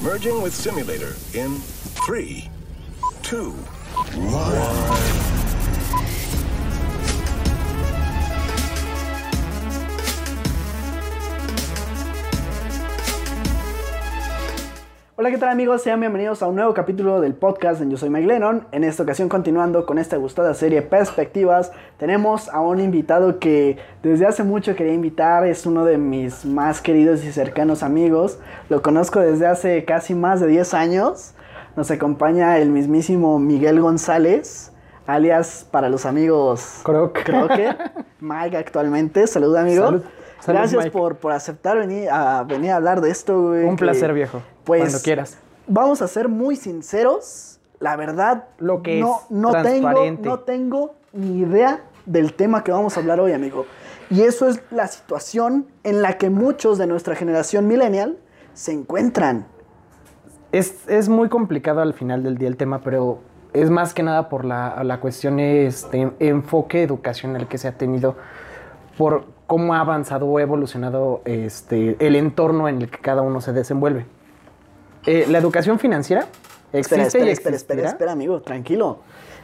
Merging with simulator in three, two, one. Hola, ¿qué tal amigos? Sean bienvenidos a un nuevo capítulo del podcast en Yo Soy Mike Lennon. En esta ocasión, continuando con esta gustada serie Perspectivas, tenemos a un invitado que desde hace mucho quería invitar. Es uno de mis más queridos y cercanos amigos. Lo conozco desde hace casi más de 10 años. Nos acompaña el mismísimo Miguel González, alias para los amigos Croc. Crocker. Mike actualmente. Saluda, amigo. Salud. Gracias Mike. por, por aceptar venir a, venir a hablar de esto, güey. Un que- placer, viejo. pues Cuando quieras. vamos a ser muy sinceros. La verdad, Lo que no, es no tengo, transparente. no tengo ni idea del tema que vamos a hablar hoy, amigo. Y eso es la situación en la que muchos de nuestra generación millennial se encuentran. Es, es muy complicado al final del día el tema, pero es más que nada por la, la cuestión este, enfoque educacional que se ha tenido, por cómo ha avanzado o evolucionado este, el entorno en el que cada uno se desenvuelve. Eh, la educación financiera existe Espera, espera, y espera, espera, espera, amigo, tranquilo.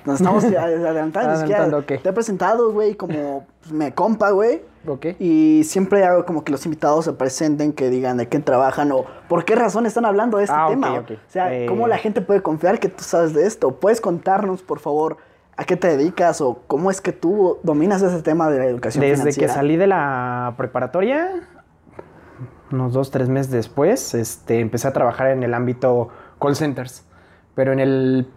Nos estamos adelantando. Adelantando, ¿qué? Te he presentado, güey, como pues, me compa, güey. Ok. Y siempre hago como que los invitados se presenten, que digan de qué trabajan o por qué razón están hablando de este Ah, tema. ok. O sea, Eh. ¿cómo la gente puede confiar que tú sabes de esto? ¿Puedes contarnos, por favor, a qué te dedicas o cómo es que tú dominas ese tema de la educación Desde financiera? que salí de la preparatoria, unos dos, tres meses después, este, empecé a trabajar en el ámbito call centers, pero en el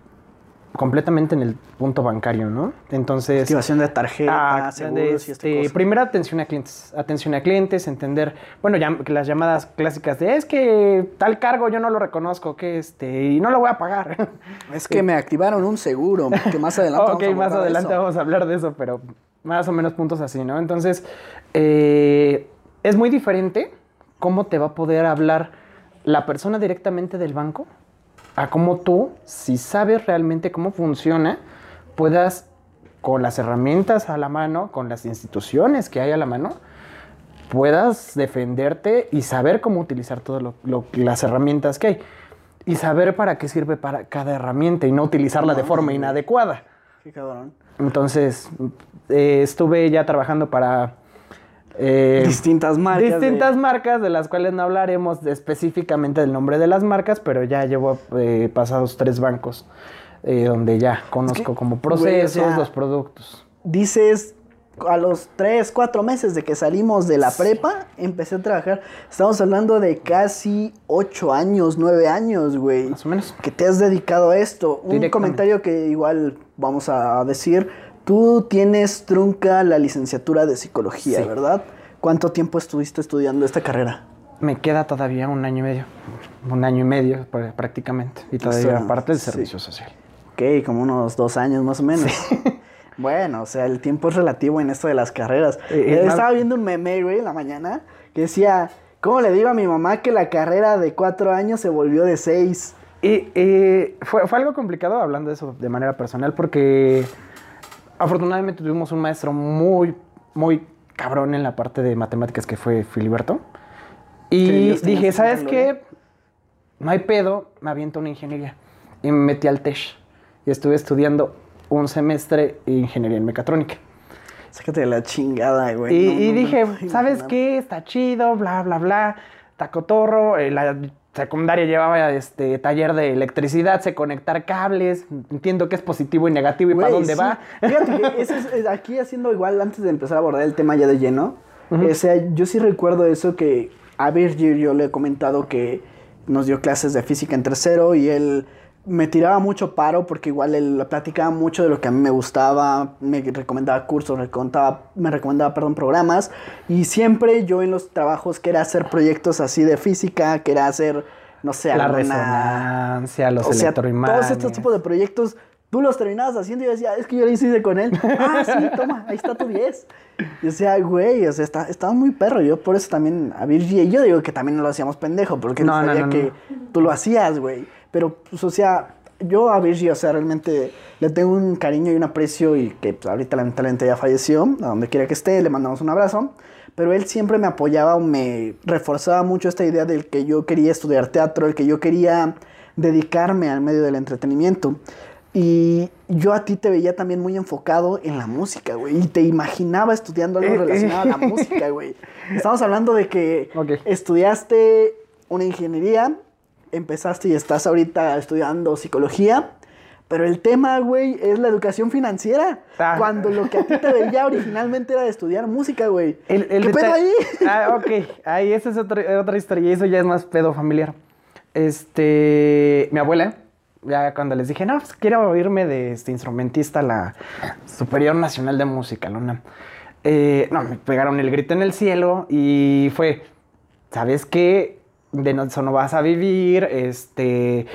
completamente en el punto bancario, ¿no? Entonces, Activación de tarjetas, ah, seguros y este, este cosa. primera atención a clientes, atención a clientes, entender, bueno, ya las llamadas clásicas de es que tal cargo yo no lo reconozco, que este y no lo voy a pagar. Es que me activaron un seguro, que más adelante ok, vamos a más adelante eso. vamos a hablar de eso, pero más o menos puntos así, ¿no? Entonces, eh, es muy diferente cómo te va a poder hablar la persona directamente del banco a cómo tú, si sabes realmente cómo funciona, puedas con las herramientas a la mano, con las instituciones que hay a la mano, puedas defenderte y saber cómo utilizar todas las herramientas que hay. Y saber para qué sirve para cada herramienta y no utilizarla de forma inadecuada. Qué cabrón. Entonces, eh, estuve ya trabajando para... eh, Distintas marcas. de- distintas marcas de las cuales no hablaremos de- específicamente del nombre de las marcas, pero ya llevo eh, pasados tres bancos eh, donde ya conozco como güey, o procesos, sea, los productos. dices a los 3, 4 meses de que salimos de la prepa, empecé a trabajar. Estamos hablando de casi 8 años, 9 años, güey. Más o menos. Que te has dedicado a esto. Un comentario que igual vamos a decir. Tú tienes trunca la licenciatura de psicología, Sí. ¿verdad? ¿Cuánto tiempo estuviste estudiando esta carrera? Me queda todavía un año y medio. Un año y medio pr- prácticamente. Y todavía sea, aparte del sí. servicio social. Ok, como unos dos años más o menos. Bueno, o sea, el tiempo es relativo en esto de las carreras. Eh, Eh, más- Estaba viendo un meme, güey, en la mañana, que decía, ¿cómo le digo a mi mamá que la carrera de cuatro años se volvió de seis? Y eh, fue, fue algo complicado hablando de eso de manera personal porque afortunadamente tuvimos un maestro muy, muy cabrón en la parte de matemáticas que fue Filiberto. Y dije, ¿sabes gloria". qué? No hay pedo, me aviento una ingeniería. Y me metí al TESH. Y estuve estudiando un semestre de ingeniería en mecatrónica. Sácate de la chingada, güey. Y, No, y no me dije, ¿sabes qué? Está chido, bla, bla, bla. Está cotorro. Eh, la secundaria llevaba este taller de electricidad, sé conectar cables. Entiendo que es positivo y negativo y para dónde sí. va. Fíjate que eso es, aquí haciendo igual antes de empezar a abordar el tema ya de lleno. O sea, yo sí recuerdo eso que a Virgil yo le he comentado que nos dio clases de física en tercero y él me tiraba mucho paro porque igual él platicaba mucho de lo que a mí me gustaba, me recomendaba cursos, recomendaba, me recomendaba, perdón, programas y siempre yo en los trabajos que era hacer proyectos así de física, que era hacer, no sé, La resonancia, los o sea, electroimanes. todos estos tipos de proyectos, tú los terminabas haciendo y yo decía, es que yo lo hice con él. Ah, sí, toma, ahí está tu 10. Y o sea, güey, o sea, está, estaba muy perro. Yo por eso también a Virgie, yo digo que también no lo hacíamos pendejo, porque No, no, sabía no, que tú lo hacías, güey. Pero, pues, o sea, yo a Virgie, o sea, realmente le tengo un cariño y un aprecio y que pues, ahorita lamentablemente ya falleció, a donde quiera que esté, le mandamos un abrazo. pero él siempre me apoyaba o me reforzaba mucho esta idea del que yo quería estudiar teatro, el que yo quería dedicarme al medio del entretenimiento. Y yo a ti te veía también muy enfocado en la música, güey. Y te imaginaba estudiando algo Eh, relacionado a la eh. música, güey. Estamos hablando de que Ok. estudiaste una ingeniería, empezaste y estás ahorita estudiando psicología. Pero el tema, güey, es la educación financiera. Ah. Cuando lo que a ti te veía originalmente era de estudiar música, güey. El, el ¿Qué pedo ahí? Ah, ok. Ahí esa es otra, otra historia. Y eso ya es más pedo familiar. Este. Mi abuela, ya cuando les dije, no, pues quiero irme de este instrumentista a la Superior Nacional de Música, la UNAM. Eh, no, me pegaron el grito en el cielo y fue, ¿sabes qué? De no- eso no vas a vivir, este,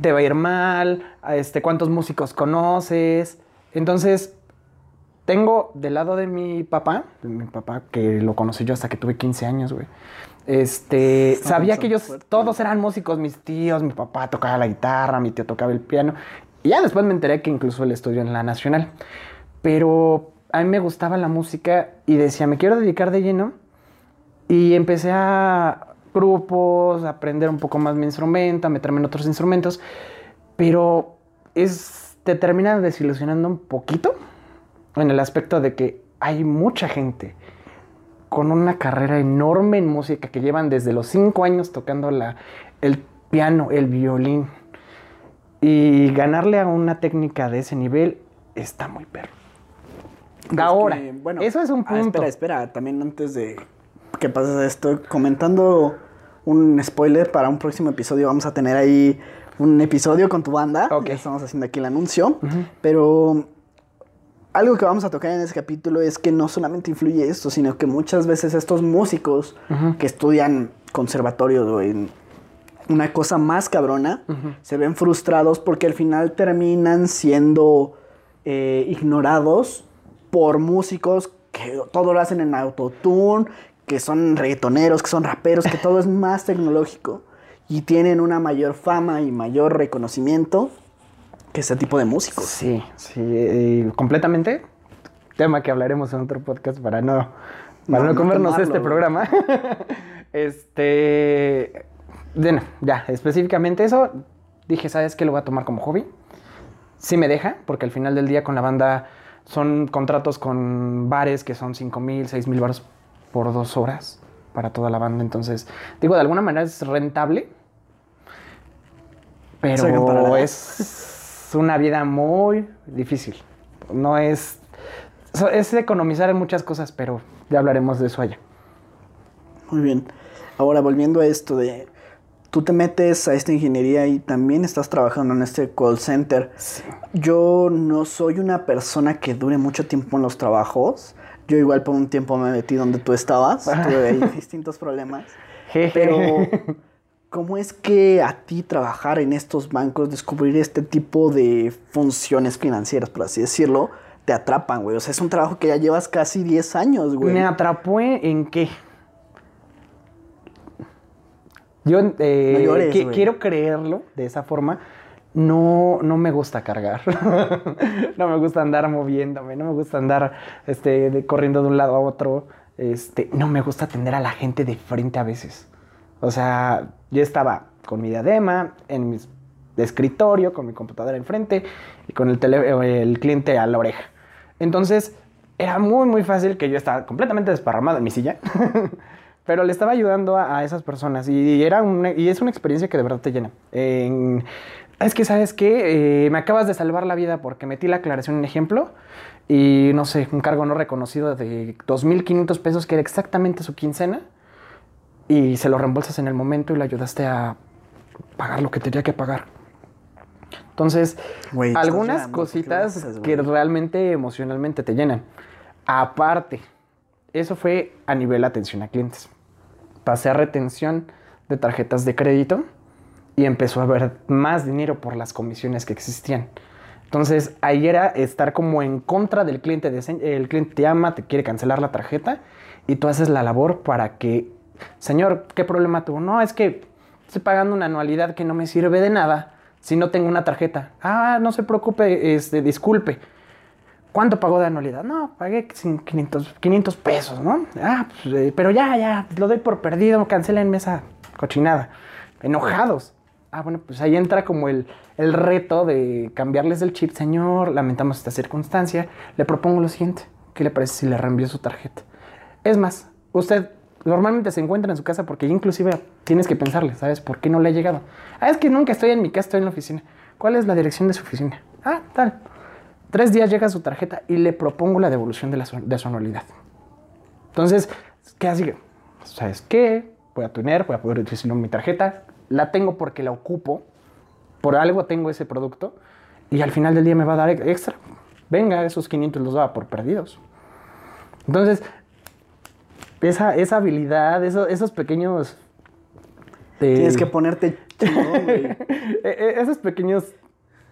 te va a ir mal, este, ¿cuántos músicos conoces? Entonces, tengo del lado de mi papá, de mi papá que lo conocí yo hasta que tuve 15 años, güey. Este, sabía que ellos fuerte. todos eran músicos, mis tíos, mi papá tocaba la guitarra, mi tío tocaba el piano. Y ya después me enteré que incluso él estudió en la Nacional. Pero a mí me gustaba la música y decía, me quiero dedicar de lleno. Y empecé a grupos, aprender un poco más mi instrumento, meterme en otros instrumentos. Pero es, te termina desilusionando un poquito en el aspecto de que hay mucha gente con una carrera enorme en música que llevan desde los cinco años tocando la, el piano, el violín. Y ganarle a una técnica de ese nivel está muy perro. Es Ahora, que, bueno, eso es un ah, punto. espera, espera, también antes de que pases esto, comentando un spoiler para un próximo episodio, vamos a tener ahí un episodio con tu banda. Ok. Ya estamos haciendo aquí el anuncio. Pero algo que vamos a tocar en ese capítulo es que no solamente influye esto, sino que muchas veces estos músicos que estudian conservatorios o en una cosa más cabrona, se ven frustrados porque al final terminan siendo eh, ignorados por músicos que todo lo hacen en autotune, que son reggaetoneros, que son raperos, que todo es más tecnológico y tienen una mayor fama y mayor reconocimiento que ese tipo de músicos. Sí, sí, completamente. Tema que hablaremos en otro podcast para no, para No, no, no comernos tomarlo, este programa. este. Bueno, ya, específicamente eso. Dije, ¿sabes qué? Lo voy a tomar como hobby. Sí me deja, porque al final del día con la banda son contratos con bares que son 5 mil, 6 mil baros por dos horas para toda la banda. Entonces, digo, de alguna manera es rentable. Pero es una vida muy difícil. No es. Es economizar en muchas cosas, pero ya hablaremos de eso allá. Muy bien. Ahora volviendo a esto de tú te metes a esta ingeniería y también estás trabajando en este call center. Yo no soy una persona que dure mucho tiempo en los trabajos. Yo igual por un tiempo me metí donde tú estabas. Tuve ahí distintos problemas. Pero ¿cómo es que a ti trabajar en estos bancos, descubrir este tipo de funciones financieras, por así decirlo, te atrapan, güey? O sea, es un trabajo que ya llevas casi 10 años, güey. ¿Me atrapó en qué? Yo eh, No llores, quiero creerlo de esa forma. No, no me gusta cargar. no me gusta andar moviéndome. No me gusta andar este, corriendo de un lado a otro. Este, no me gusta atender a la gente de frente a veces. O sea, yo estaba con mi diadema en mi escritorio, con mi computadora enfrente y con el, el cliente a la oreja. Entonces, era muy, muy fácil que yo estaba completamente desparramado en mi silla. Pero le estaba ayudando a, esas personas y, era una- y es una experiencia que de verdad te llena. En- es que, ¿sabes qué? Eh, me acabas de salvar la vida porque metí la aclaración en ejemplo y, no sé, un cargo no reconocido de 2.500 pesos que era exactamente su quincena y se lo reembolsas en el momento y le ayudaste a pagar lo que tenía que pagar. Entonces, algunas llorando, ¿por qué lo cositas que realmente emocionalmente te llenan. Aparte, eso fue a nivel atención a clientes. Pasé a retención de tarjetas de crédito y empezó a haber más dinero por las comisiones que existían. Entonces, ahí era estar como en contra del cliente. El cliente te llama, te quiere cancelar la tarjeta y tú haces la labor para que, señor, ¿qué problema tuvo? No, es que estoy pagando una anualidad que no me sirve de nada si no tengo una tarjeta. Ah, no se preocupe, este, disculpe. ¿Cuánto pagó de anualidad? No, pagué 500, 500 pesos, ¿no? Ah, pues, eh, pero ya, ya, lo doy por perdido, cancelenme esa cochinada. Enojados. Ah, bueno, pues ahí entra como el, el reto de cambiarles el chip. Señor, lamentamos esta circunstancia. Le propongo lo siguiente. ¿Qué le parece si le reenvío su tarjeta? Es más, usted normalmente se encuentra en su casa porque inclusive tienes que pensarle, ¿sabes? ¿Por qué no le ha llegado? Ah, es que nunca estoy en mi casa, estoy en la oficina. ¿Cuál es la dirección de su oficina? Ah, tal. Tres días llega su tarjeta y le propongo la devolución de, la, de su anualidad. Entonces, ¿qué hace? ¿Sabes qué? Voy a tener, voy a poder utilizar mi tarjeta. La tengo porque la ocupo. Por algo tengo ese producto. Y al final del día me va a dar extra. Venga, esos 500 los daba por perdidos. Entonces, esa, esa habilidad, eso- esos pequeños... eh, Tienes que ponerte chingón, güey. eh, eh, esos pequeños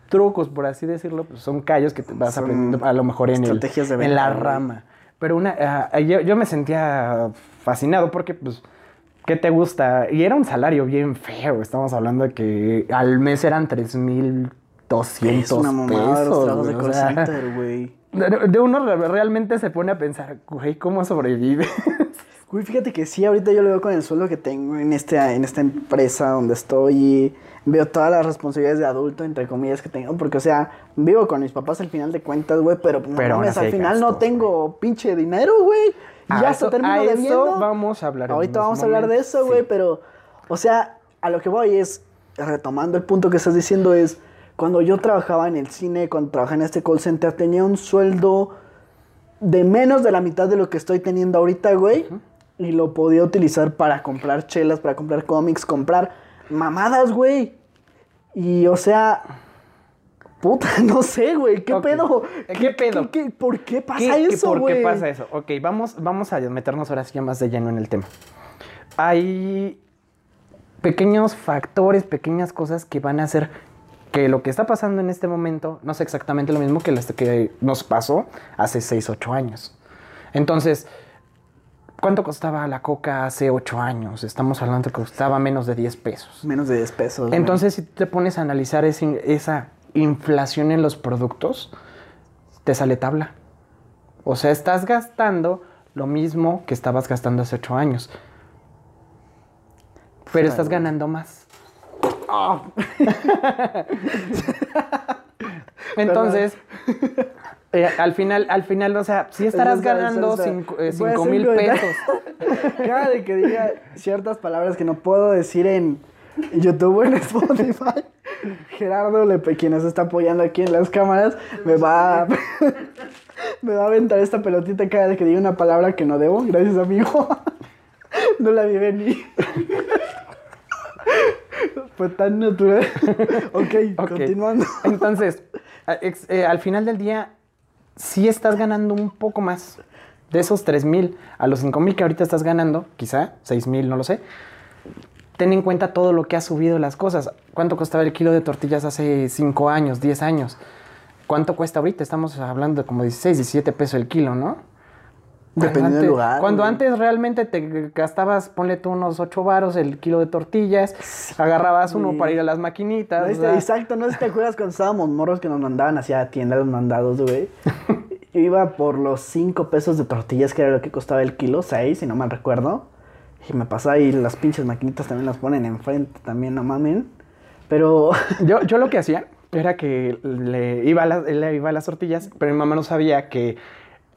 trucos, por así decirlo, pues son callos que te vas Son aprendiendo a lo mejor en, el- de en la rama. Pero una, ah, yo, yo me sentía fascinado porque, pues, ¿qué te gusta? Y era un salario bien feo. Estamos hablando de que al mes eran 3,200 Es una mamada de los pesos. trabajos de call center, güey. de, de uno re- realmente se pone a pensar, güey, ¿cómo sobrevive? Güey, fíjate que sí, ahorita yo lo veo con el sueldo que tengo en, este, en esta empresa donde estoy y veo todas las responsabilidades de adulto, entre comillas, que tengo. Porque, o sea, vivo con mis papás al final de cuentas, güey, pero, no Pero mames, al final no tengo pinche dinero, güey. Ya eso- hasta termino a eso vamos a hablar Ahorita vamos a hablar de eso, güey, sí. pero, o sea, a lo que voy es, retomando el punto que estás diciendo, es cuando yo trabajaba en el cine, cuando trabajaba en este call center, tenía un sueldo de menos de la mitad de lo que estoy teniendo ahorita, güey. Y lo podía utilizar para comprar chelas, para comprar cómics, comprar mamadas, güey. Y, o sea, puta, no sé, güey, ¿qué pedo? ¿Qué pedo? qué- por qué pasa ¿Qué- qué- eso, ¿Por güey? qué pasa eso? Ok, vamos, vamos a meternos ahora sí ya más de lleno en el tema. Hay pequeños factores, pequeñas cosas que van a hacer que lo que está pasando en este momento no sea exactamente lo mismo que lo que nos pasó hace 6, 8 años. Entonces, ¿cuánto costaba la coca hace 8 años? Estamos hablando que costaba menos de 10 pesos. Menos de 10 pesos. Entonces, si te pones a analizar ese- esa inflación en los productos, te sale tabla. O sea, estás gastando lo mismo que estabas gastando hace ocho años. Pero estás ganando más. Entonces, eh, al final, al final, o sea, sí estarás ganando espera, cinco, eh, mil pesos. Cada de que diga ciertas palabras que no puedo decir en YouTube o en Spotify, Gerardo Lepe, quien nos está apoyando aquí en las cámaras, me va a, me va a aventar esta pelotita cada vez que diga una palabra que no debo. Gracias, amigo. No la vi venir. Fue tan natural. Ok, continuando. Entonces, eh, al final del día, sí estás ganando un poco más. De esos 3 mil a los 5 mil que ahorita estás ganando, quizá 6 mil, no lo sé. Ten en cuenta todo lo que ha subido las cosas. ¿Cuánto costaba el kilo de tortillas hace 5 años, 10 años? ¿Cuánto cuesta ahorita? Estamos hablando de como 16, 17 pesos el kilo, ¿no? Dependiendo del antes- lugar, Cuando güey. antes realmente te gastabas, ponle tú unos 8 varos el kilo de tortillas, agarrabas uno Sí. para ir a las maquinitas. No, o este- sea, exacto, no sé si te acuerdas cuando estábamos morros que nos mandaban hacia tienda los mandados, güey. Yo iba por los 5 pesos de tortillas, que era lo que costaba el kilo, 6, si no mal recuerdo. Y me pasaba y las pinches maquinitas también las ponen enfrente, también, no mamen. Pero, Yo, yo lo que hacía era que le iba, a las, le iba a las tortillas, pero mi mamá no sabía que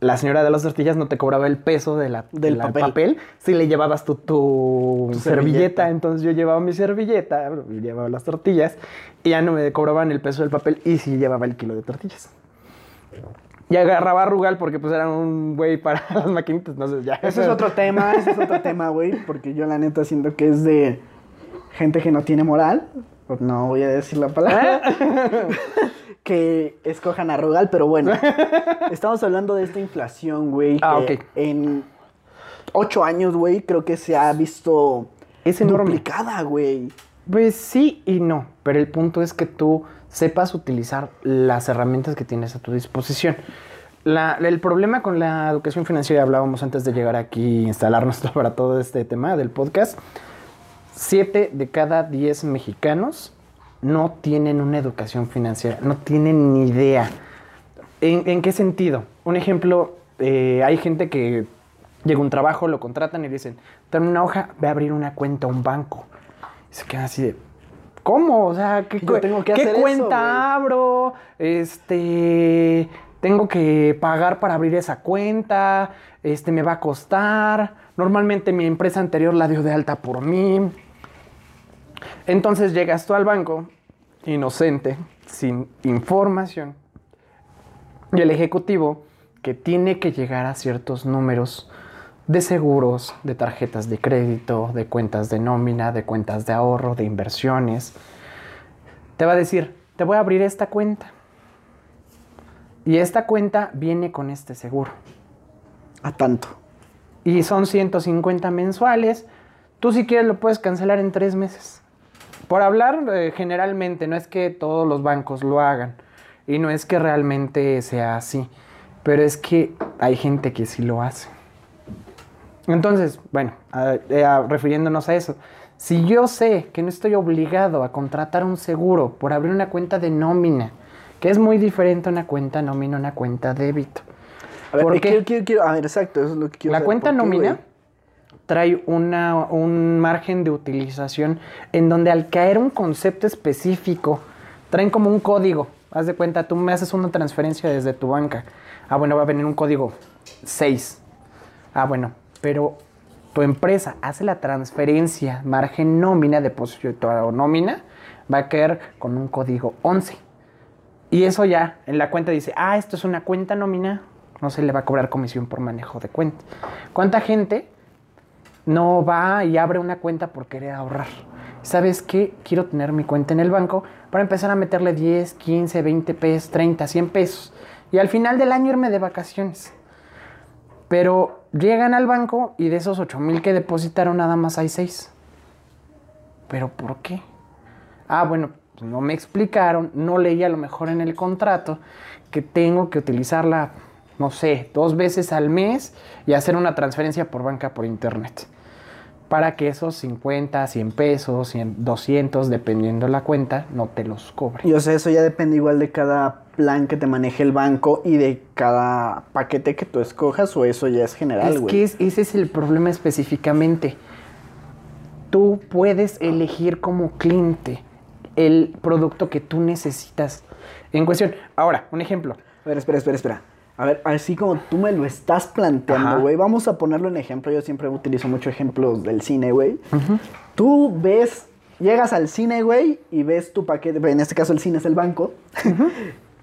la señora de las tortillas no te cobraba el peso de la, Del de la papel. si le llevabas tu, tu Tu servilleta. servilleta. Entonces yo llevaba mi servilleta, llevaba las tortillas y ya no me cobraban el peso del papel y sí llevaba el kilo de tortillas. Y agarraba a Rugal porque pues era un güey para las maquinitas, entonces ya. ese es otro tema, ese es otro tema, güey. Porque yo la neta siento que es de gente que no tiene moral. pues No voy a decir la palabra. que escojan a Rugal, pero bueno. Estamos hablando de esta inflación, güey. Ah, que ok. En ocho años, güey, creo que se ha visto Es duplicada, güey. Pues sí y no, pero el punto es que tú sepas utilizar las herramientas que tienes a tu disposición. La- el problema con la educación financiera, hablábamos antes de llegar aquí e instalarnos para todo este tema del podcast, siete de cada diez mexicanos no tienen una educación financiera, no tienen ni idea. ¿En, en qué sentido? Un ejemplo, eh, hay gente que llega a un trabajo, lo contratan y dicen, dame una hoja, ve a abrir una cuenta a un banco. Y se quedan así de, ¿cómo? O sea, ¿qué, cu- tengo que ¿qué hacer cuenta abro? Este, tengo que pagar para abrir esa cuenta, este, me va a costar. Normalmente mi empresa anterior la dio de alta por mí. Entonces llegas tú al banco, inocente, sin información, y el ejecutivo que tiene que llegar a ciertos números de seguros, de tarjetas de crédito, de cuentas de nómina, de cuentas de ahorro, de inversiones, te va a decir, te voy a abrir esta cuenta. Y esta cuenta viene con este seguro. A tanto. Y son 150 mensuales. Tú si quieres lo puedes cancelar en tres meses. Por hablar eh, generalmente, no es que todos los bancos lo hagan. Y no es que realmente sea así. Pero es que hay gente que sí lo hace. Entonces, bueno, a- eh, a- refiriéndonos a eso. Si yo sé que no estoy obligado a contratar un seguro por abrir una cuenta de nómina, que es muy diferente a una cuenta nómina a una cuenta débito. A ver, ¿Por eh, qué? quiero, quiero, quiero- a ver, exacto, eso es lo que quiero La saber. cuenta ¿Por qué, nómina? Trae una, un margen de utilización en donde al caer un concepto específico, traen como un código. Haz de cuenta, tú me haces una transferencia desde tu banca. Ah, bueno, va a venir un código 6. Ah, bueno, pero tu empresa hace la transferencia, margen nómina, depósito o nómina, va a caer con un código 11. Y eso ya en la cuenta dice, ah, esto es una cuenta nómina, no se le va a cobrar comisión por manejo de cuenta. ¿Cuánta gente no va y abre una cuenta por querer ahorrar? ¿Sabes qué? Quiero tener mi cuenta en el banco para empezar a meterle 10, 15, 20 pesos, 30, 100 pesos. Y al final del año irme de vacaciones. Pero llegan al banco y de esos 8 mil que depositaron nada más hay 6. ¿Pero por qué? Ah, bueno, no me explicaron, no leí a lo mejor en el contrato que tengo que utilizarla, no sé, dos veces al mes y hacer una transferencia por banca por internet. Para que esos 50, 100 pesos, 100, 200, dependiendo la cuenta, no te los cobre. Y o sea, eso ya depende igual de cada plan que te maneje el banco y de cada paquete que tú escojas o eso ya es general, Es güey. que es- ese es el problema específicamente. Tú puedes elegir como cliente el producto que tú necesitas en cuestión. Ahora, un ejemplo. A ver, espera, espera, espera. A ver, así como tú me lo estás planteando, güey, vamos a ponerlo en ejemplo. Yo siempre utilizo mucho ejemplos del cine, güey. Tú ves, llegas al cine, güey, y ves tu paquete, en este caso el cine es el banco.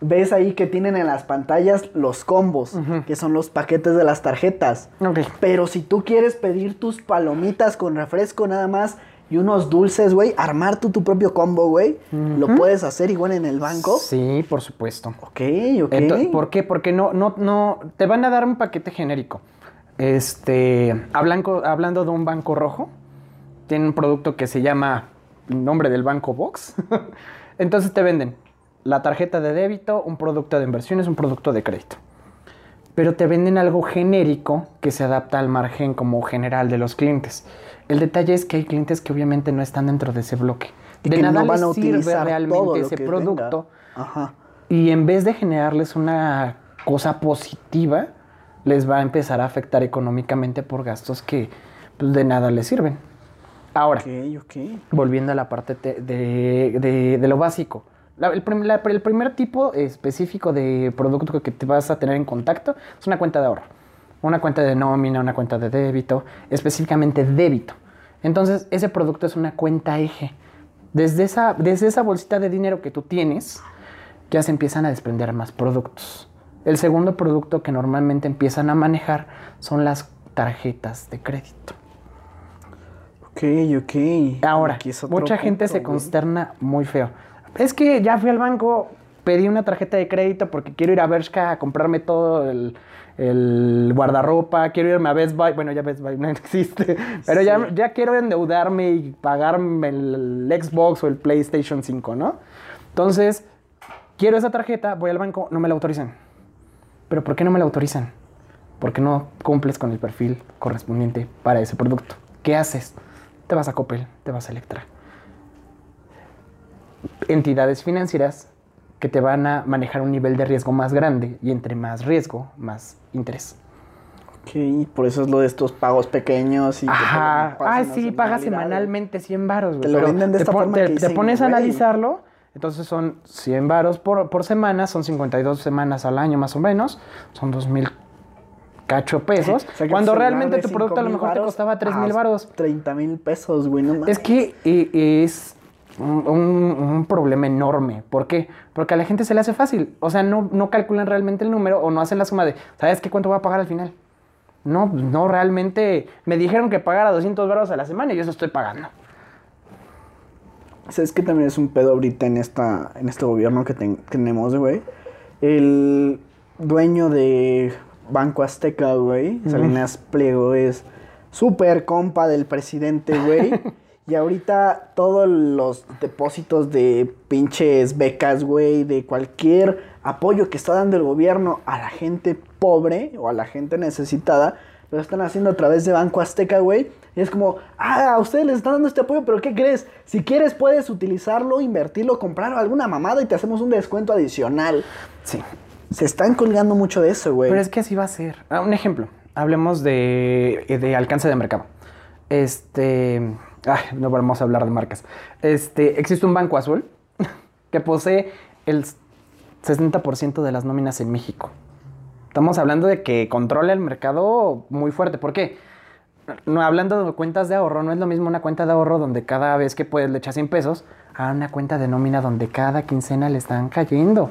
ves ahí que tienen en las pantallas los combos, que son los paquetes de las tarjetas. Ok. Pero si tú quieres pedir tus palomitas con refresco nada más y unos dulces, güey, armar tú tu propio combo, güey, lo puedes hacer igual en el banco. Sí, por supuesto. Ok, ok. Ento- ¿Por qué? Porque no, no, no, te van a dar un paquete genérico. Este, hablando, hablando de un banco rojo, tiene un producto que se llama nombre del banco Box. Entonces te venden la tarjeta de débito, un producto de inversiones, un producto de crédito. Pero te venden algo genérico que se adapta al margen como general de los clientes. El detalle es que hay clientes que obviamente no están dentro de ese bloque. Y de que nada no van les a sirve realmente ese producto. Ajá. Y en vez de generarles una cosa positiva, les va a empezar a afectar económicamente por gastos que pues, de nada les sirven. Ahora, volviendo a la parte te- de, de- de lo básico. La- el, la- el primer tipo específico de producto que te vas a tener en contacto es una cuenta de ahorro. Una cuenta de nómina, una cuenta de débito, específicamente débito. Entonces, ese producto es una cuenta eje. Desde esa, desde esa bolsita de dinero que tú tienes, ya se empiezan a desprender más productos. El segundo producto que normalmente empiezan a manejar son las tarjetas de crédito. Ok, ok. Ahora, mucha gente punto, se güey. consterna muy feo. Es que ya fui al banco, pedí una tarjeta de crédito porque quiero ir a Bershka a comprarme todo el, el guardarropa, quiero irme a Best Buy, bueno, ya Best Buy no existe, pero ya, ya quiero endeudarme y pagarme el, el Xbox o el PlayStation 5, ¿no? Entonces, quiero esa tarjeta, voy al banco, no me la autorizan. ¿Pero por qué no me la autorizan? Porque no cumples con el perfil correspondiente para ese producto. ¿Qué haces? Te vas a Coppel, te vas a Electra. Entidades financieras que te van a manejar un nivel de riesgo más grande y entre más riesgo, más interés. Ok, por eso es lo de estos pagos pequeños y Ajá. te las sí, pagas semanalmente 100 varos. Te lo venden de te esta pon- forma te, que te pones a güey. analizarlo, entonces son 100 varos por, por semana, son 52 semanas al año más o menos, son 2000 cacho pesos, O sea, cuando realmente tu producto a lo 5,000 mejor te costaba 3000 a varos. 30 mil pesos, güey, no mames. Es que eh, es un, un- un problema enorme. ¿Por qué? Porque a la gente se le hace fácil. O sea, no, no calculan realmente el número o no hacen la suma de, ¿sabes qué cuánto voy a pagar al final? No, no, realmente me dijeron que pagara 200 baros a la semana y yo eso estoy pagando. ¿Sabes que también es un pedo ahorita en, esta, en este gobierno que ten- tenemos, güey? El dueño de Banco Azteca, güey, Salinas Pliego, es súper compa del presidente, güey. y ahorita todos los depósitos de pinches becas, güey, de cualquier apoyo que está dando el gobierno a la gente pobre o a la gente necesitada, lo están haciendo a través de Banco Azteca, güey. Y es como, ah, a ustedes les están dando este apoyo, pero ¿qué crees? Si quieres puedes utilizarlo, invertirlo, comprar alguna mamada y te hacemos un descuento adicional. Sí. Se están colgando mucho de eso, güey. Pero es que así va a ser. Ah, un ejemplo. Hablemos de, de alcance de mercado. Este. No vamos a hablar de marcas. Este. Existe un banco azul que posee el 60% de las nóminas en México. Estamos hablando de que controla el mercado muy fuerte. ¿Por qué? No, hablando de cuentas de ahorro, no es lo mismo una cuenta de ahorro donde cada vez que puedes le echas 100 pesos a una cuenta de nómina donde cada quincena le están cayendo.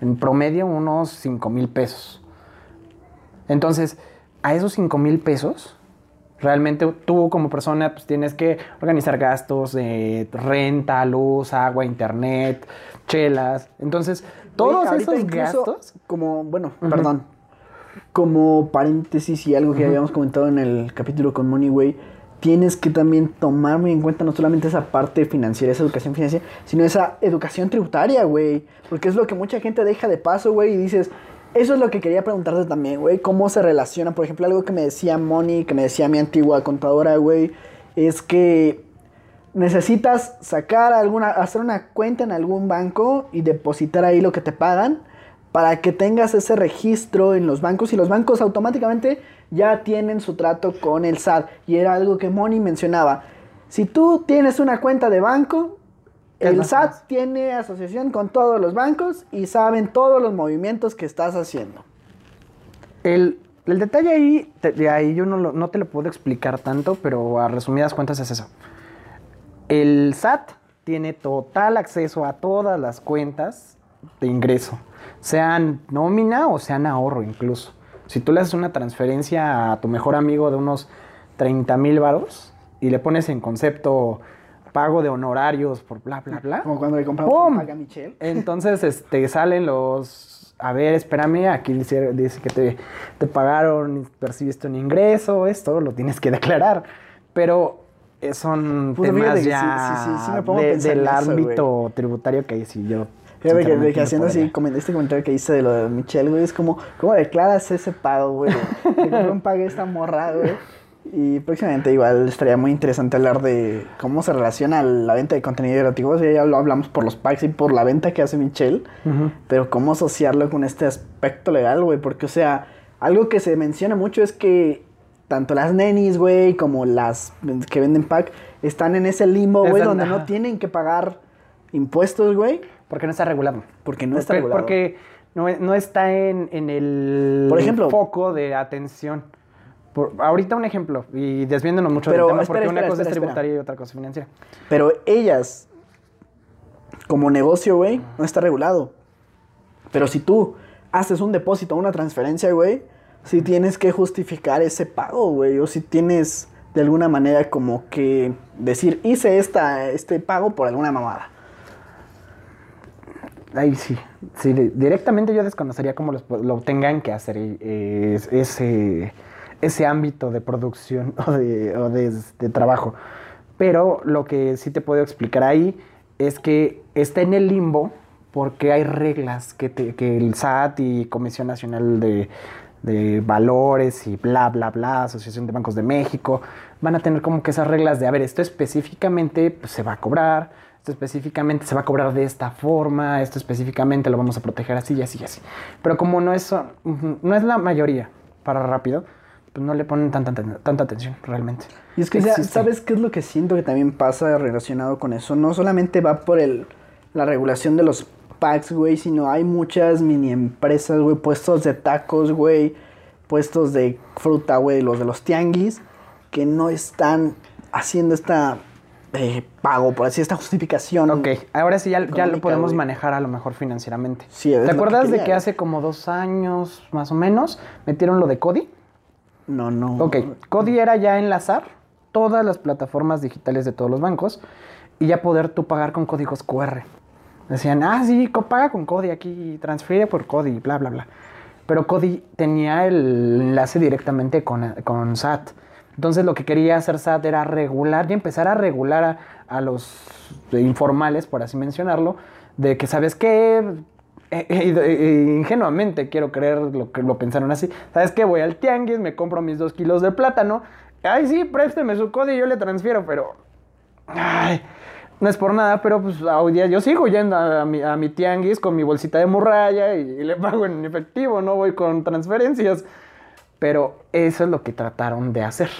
En promedio unos 5 mil pesos. Entonces, a esos 5 mil pesos, realmente tú como persona pues, tienes que organizar gastos de renta, luz, agua, internet, chelas. Entonces, todos ahorita esos gastos... Como, bueno, perdón. Como paréntesis y algo que habíamos comentado en el capítulo con Money, güey. Tienes que también tomar muy en cuenta no solamente esa parte financiera, esa educación financiera, sino esa educación tributaria, güey. Porque es lo que mucha gente deja de paso, güey, y dices, eso es lo que quería preguntarte también, güey. ¿Cómo se relaciona? Por ejemplo, algo que me decía Moni, que me decía mi antigua contadora, güey, es que necesitas sacar alguna, hacer una cuenta en algún banco y depositar ahí lo que te pagan para que tengas ese registro en los bancos y los bancos automáticamente ya tienen su trato con el SAT. Y era algo que Moni mencionaba. Si tú tienes una cuenta de banco, el SAT tiene asociación con todos los bancos y saben todos los movimientos que estás haciendo. El, el detalle ahí, te- de ahí yo no, lo- no te lo puedo explicar tanto, pero a resumidas cuentas es eso. El SAT tiene total acceso a todas las cuentas de ingreso, sean nómina o sean ahorro incluso. Si tú le haces una transferencia a tu mejor amigo de unos 30 mil varos y le pones en concepto pago de honorarios por bla, bla, bla. Como cuando le compramos ¡Pum! a Michelle. Entonces, este, salen los. A ver, espérame, aquí dice, dice que te, te pagaron, percibiste un ingreso, esto lo tienes que declarar. Pero eh, son Puta, temas ya del ámbito tributario que sí yo. Fíjate que, de que no haciendo así, podría. comen- este comentario que hice de lo de Michelle, güey, es como, ¿cómo declaras ese pago, güey? Que compré un pague esta morra, güey. Y próximamente igual estaría muy interesante hablar de cómo se relaciona la venta de contenido erótico. O sea, ya lo hablamos por los packs y por la venta que hace Michelle. Pero cómo asociarlo con este aspecto legal, güey. Porque, o sea, algo que se menciona mucho es que tanto las nenis, güey, como las que venden pack, están en ese limbo, güey, donde no tienen que pagar impuestos, güey. Porque no está regulado. Porque no está regulado. Porque no, no está en, en el Por ejemplo- foco de atención. Por- ahorita un ejemplo, y desviándonos mucho Pero, del tema, espera, porque una espera, cosa es tributaria y otra cosa es financiera. Pero ellas, como negocio, güey, no está regulado. Pero si tú haces un depósito o una transferencia, güey, si tienes que justificar ese pago, güey. O si tienes de alguna manera como que decir, hice esta, este pago por alguna mamada. Ahí sí. sí di- directamente yo desconocería cómo los- lo tengan que hacer eh, es- ese, ese ámbito de producción o de, trabajo. Pero lo que sí te puedo explicar ahí es que está en el limbo porque hay reglas que, el SAT y Comisión Nacional de, Valores y bla, bla, bla, Asociación de Bancos de México, van a tener como que esas reglas de, a ver, esto específicamente pues, se va a cobrar, esto específicamente se va a cobrar de esta forma, esto específicamente lo vamos a proteger así y así y así. Pero como no es, no es la mayoría para rápido, pues no le ponen tanta, tanta atención realmente. Y es que, ya. ¿sabes qué es lo que siento que también pasa relacionado con eso? No solamente va por el, la regulación de los packs, güey, sino hay muchas mini empresas, güey, puestos de tacos, güey, puestos de fruta, güey, los de los tianguis, que no están haciendo esta eh, pago, por así, esta justificación. Ok, ahora sí ya, ya lo podemos güey. manejar a lo mejor financieramente. Sí, ¿Te que acuerdas de que hace como dos años, más o menos, metieron lo de Cody? No, no. Ok, Cody era ya enlazar todas las plataformas digitales de todos los bancos y ya poder tú pagar con códigos QR. Decían, ah, sí, paga con Cody aquí, transfiere por Cody, bla, bla, bla. Pero Cody tenía el enlace directamente con, con SAT. Entonces lo que quería hacer SAT era regular y empezar a regular a, a los informales, por así mencionarlo, de que, ¿sabes qué? Eh, eh, ingenuamente quiero creer lo que lo pensaron así. ¿Sabes qué? Voy al tianguis, me compro mis dos kilos de plátano. Ay, sí, présteme su código y yo le transfiero, pero. Ay, no es por nada, pero pues hoy día yo sigo yendo a, mi, a mi tianguis con mi bolsita de morralla y, y le pago en efectivo, no voy con transferencias. Pero eso es lo que trataron de hacer.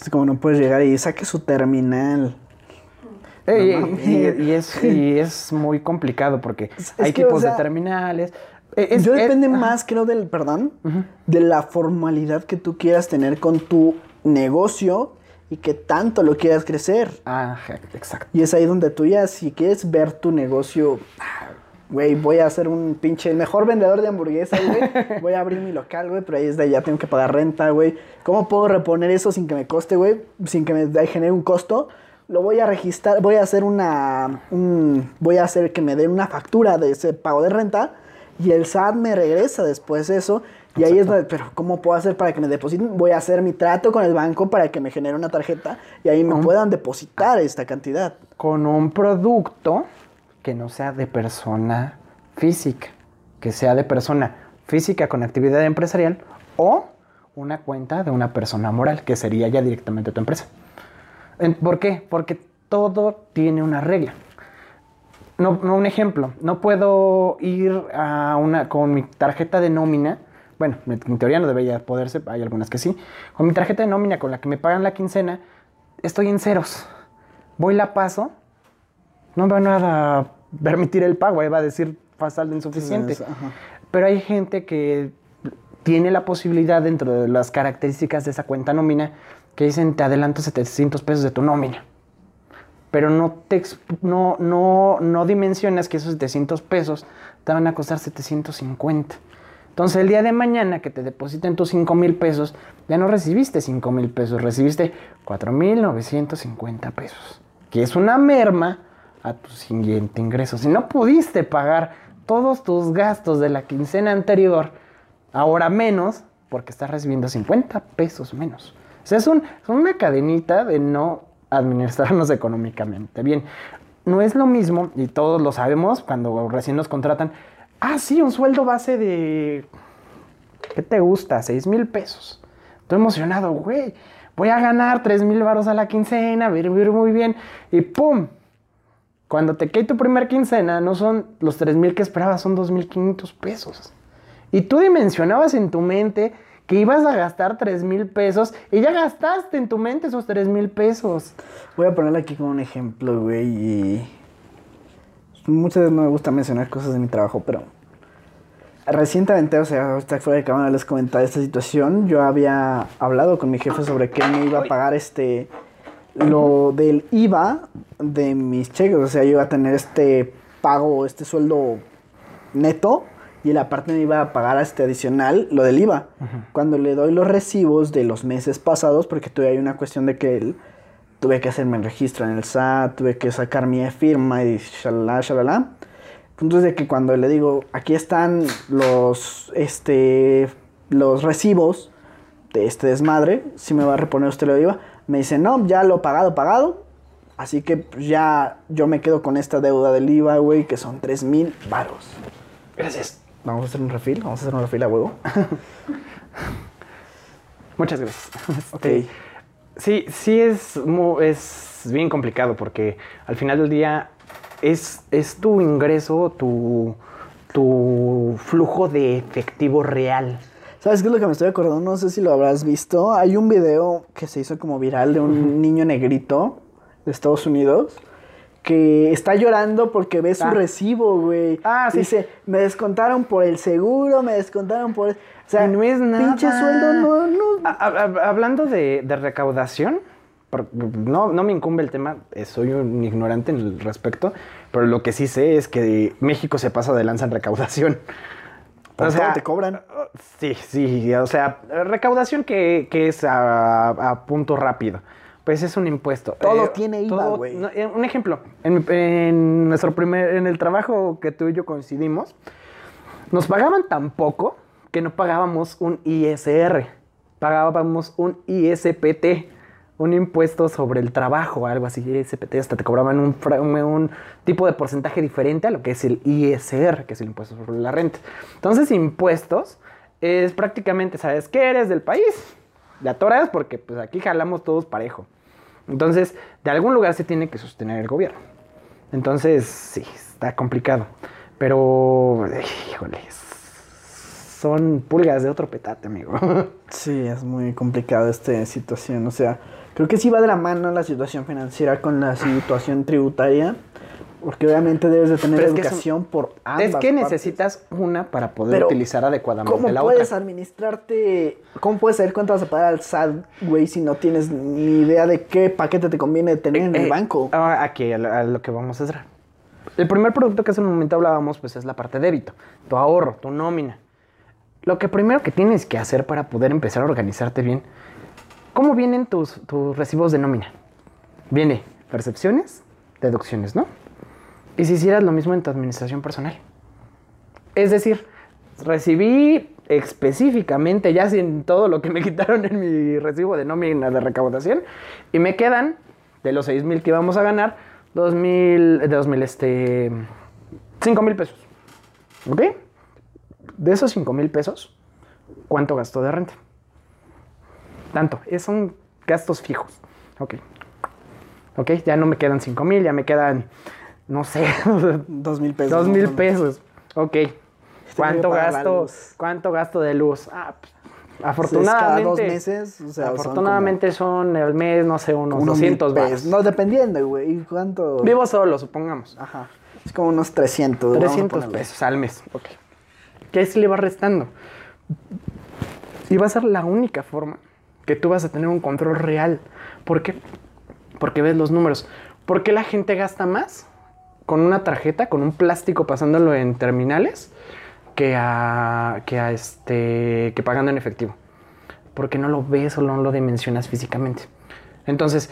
Es como no puedes llegar y saque su terminal. Eh, No y- es, y es muy complicado porque Es hay que, o tipos sea, de terminales. Eh, es- Yo es- depende más, creo, del, perdón, de la formalidad que tú quieras tener con tu negocio y que tanto lo quieras crecer. Ajá, exacto. Y es ahí donde tú ya, si quieres ver tu negocio, ah, güey, voy a ser un pinche, el mejor vendedor de hamburguesas, güey. Voy a abrir mi local, güey, pero ahí es de ya tengo que pagar renta, güey. ¿Cómo puedo reponer eso sin que me coste, güey? Sin que me genere un costo. Lo voy a registrar, voy a hacer una, un- voy a hacer que me den una factura de ese pago de renta y el SAT me regresa después eso. Y ahí es donde, pero ¿cómo puedo hacer para que me depositen? Voy a hacer mi trato con el banco para que me genere una tarjeta y ahí me puedan depositar esta cantidad. Con un producto que no sea de persona física, que sea de persona física con actividad empresarial o una cuenta de una persona moral, que sería ya directamente tu empresa. ¿Por qué? Porque todo tiene una regla. No, no un ejemplo. No puedo ir a una con mi tarjeta de nómina. Bueno, en teoría no debería poderse, hay algunas que sí. Con mi tarjeta de nómina con la que me pagan la quincena, estoy en ceros. Voy la paso, no me van a permitir el pago, ahí va a decir saldo insuficiente. Ajá. Pero hay gente que tiene la posibilidad dentro de las características de esa cuenta nómina que dicen te adelanto 700 pesos de tu nómina. Pero no, te, no, no, no dimensionas que esos 700 pesos te van a costar 750. Entonces el día de mañana que te depositen tus 5 mil pesos, ya no recibiste 5 mil pesos, recibiste 4 mil 950 pesos. Que es una merma a tu siguiente ingreso. Si no pudiste pagar todos tus gastos de la quincena anterior, ahora menos, porque estás recibiendo 50 pesos menos. O sea, es, un- es una cadenita de no administrarnos económicamente. Bien, no es lo mismo, y todos lo sabemos cuando recién nos contratan, ah, sí, un sueldo base de, ¿qué te gusta? 6 mil pesos. Estoy emocionado, güey. Voy a ganar 3 mil baros a la quincena, vivir muy bien, y ¡pum! Cuando te cae tu primer quincena, no son los 3 mil que esperabas, son 2.500 pesos. Y tú dimensionabas en tu mente que ibas a gastar 3 mil pesos y ya gastaste en tu mente esos 3 mil pesos. Voy a ponerle aquí como un ejemplo, güey, y... Muchas veces no me gusta mencionar cosas de mi trabajo, pero... Recientemente, o sea, ahorita fuera de cámara les comentaba esta situación. Yo había hablado con mi jefe sobre que me iba a pagar este... Lo del IVA de mis cheques. O sea, yo iba a tener este pago, este sueldo neto. Y él aparte me iba a pagar este adicional lo del IVA. Cuando le doy los recibos de los meses pasados, porque todavía hay una cuestión de que él tuve que hacerme el registro en el SAT, tuve que sacar mi firma y shalala, shalala. Punto es de que cuando le digo, aquí están los, este, los recibos de este desmadre, si me va a reponer usted lo IVA, me dice, no, ya lo pagado, pagado. Así que pues, ya yo me quedo con esta deuda del IVA, güey, que son 3 mil varos. Gracias. Vamos a hacer un refil, vamos a hacer un refil a huevo. Muchas gracias. Ok. Este, Sí, sí es, es bien complicado porque al final del día es, es tu ingreso, tu, tu flujo de efectivo real. ¿Sabes qué es lo que me estoy acordando? No sé si lo habrás visto. Hay un video que se hizo como viral de un niño negrito de Estados Unidos que está llorando porque ve su Ah. recibo, güey. Ah, sí. Dice, me descontaron por el seguro, me descontaron por... O sea, no es nada. pinche sueldo, no, no... Hablando de, de recaudación, no, no me incumbe el tema, eh, soy un ignorante en el respecto, pero lo que sí sé es que México se pasa de lanza en recaudación. Por todo te cobran. Sí, sí, o sea, recaudación que, que es a, a punto rápido. Pues es un impuesto. Todo tiene IVA, güey. no, eh, un ejemplo, en, en nuestro primer, en el trabajo que tú y yo coincidimos, nos pagaban tan poco que no pagábamos un ISR, pagábamos un ISPT, un impuesto sobre el trabajo, algo así, ISPT, hasta te cobraban un, un tipo de porcentaje diferente a lo que es el ISR, que es el impuesto sobre la renta. Entonces, impuestos es prácticamente, ¿sabes qué eres del país? De atoras porque pues aquí jalamos todos parejo. Entonces, de algún lugar se tiene que sostener el gobierno. Entonces, sí, está complicado. Pero, híjoles, son pulgas de otro petate, amigo. Sí, es muy complicado esta situación. O sea, creo que sí va de la mano la situación financiera con la situación tributaria. Porque obviamente debes de tener Pero es que educación por ambas es que partes. necesitas una para poder Pero, utilizar adecuadamente ¿Cómo la puedes otra. administrarte? ¿Cómo puedes saber cuánto vas a pagar al SAT, güey, si no tienes ni idea de qué paquete te conviene tener en el Eh, banco? ah, Aquí, a lo, a lo que vamos a hacer. El primer producto que hace un momento hablábamos, pues es la parte de débito, tu ahorro, tu nómina. Lo que primero que tienes que hacer para poder empezar a organizarte bien, ¿cómo vienen tus, tus recibos de nómina? Viene percepciones, deducciones, ¿no? Y si hicieras lo mismo en tu administración personal. Es decir, recibí específicamente, ya sin todo lo que me quitaron en mi recibo de nómina de recaudación, y me quedan, de los 6 mil que íbamos a ganar, 2 mil, de 2 mil, este, 5 mil pesos. ¿Ok? De esos 5 mil pesos, ¿cuánto gastó de renta? Tanto, es- son gastos fijos. Ok. Ok, ya no me quedan 5 mil, ya me quedan, no sé, Dos mil pesos. Dos ¿no? mil pesos. Ok. ¿Cuánto pagar la gasto? ¿Cuánto gasto de luz? Ah, pues, cada afortunadamente. dos meses, o sea, son afortunadamente son, al mes, no sé, como unos unos 200 mil baros. pesos. No, dependiendo, güey. ¿Y ¿Cuánto? Vivo solo, supongamos. Ajá. Es como unos 300. vamos a 300 ponerle. pesos al mes. Ok. ¿Qué se le va restando? Y va a ser la única forma que tú vas a tener un control real. ¿Por qué? Porque ves los números. ¿Por qué la gente gasta más con una tarjeta, con un plástico pasándolo en terminales, que a, que a este, que pagando en efectivo? Porque no lo ves o no lo dimensionas físicamente. Entonces,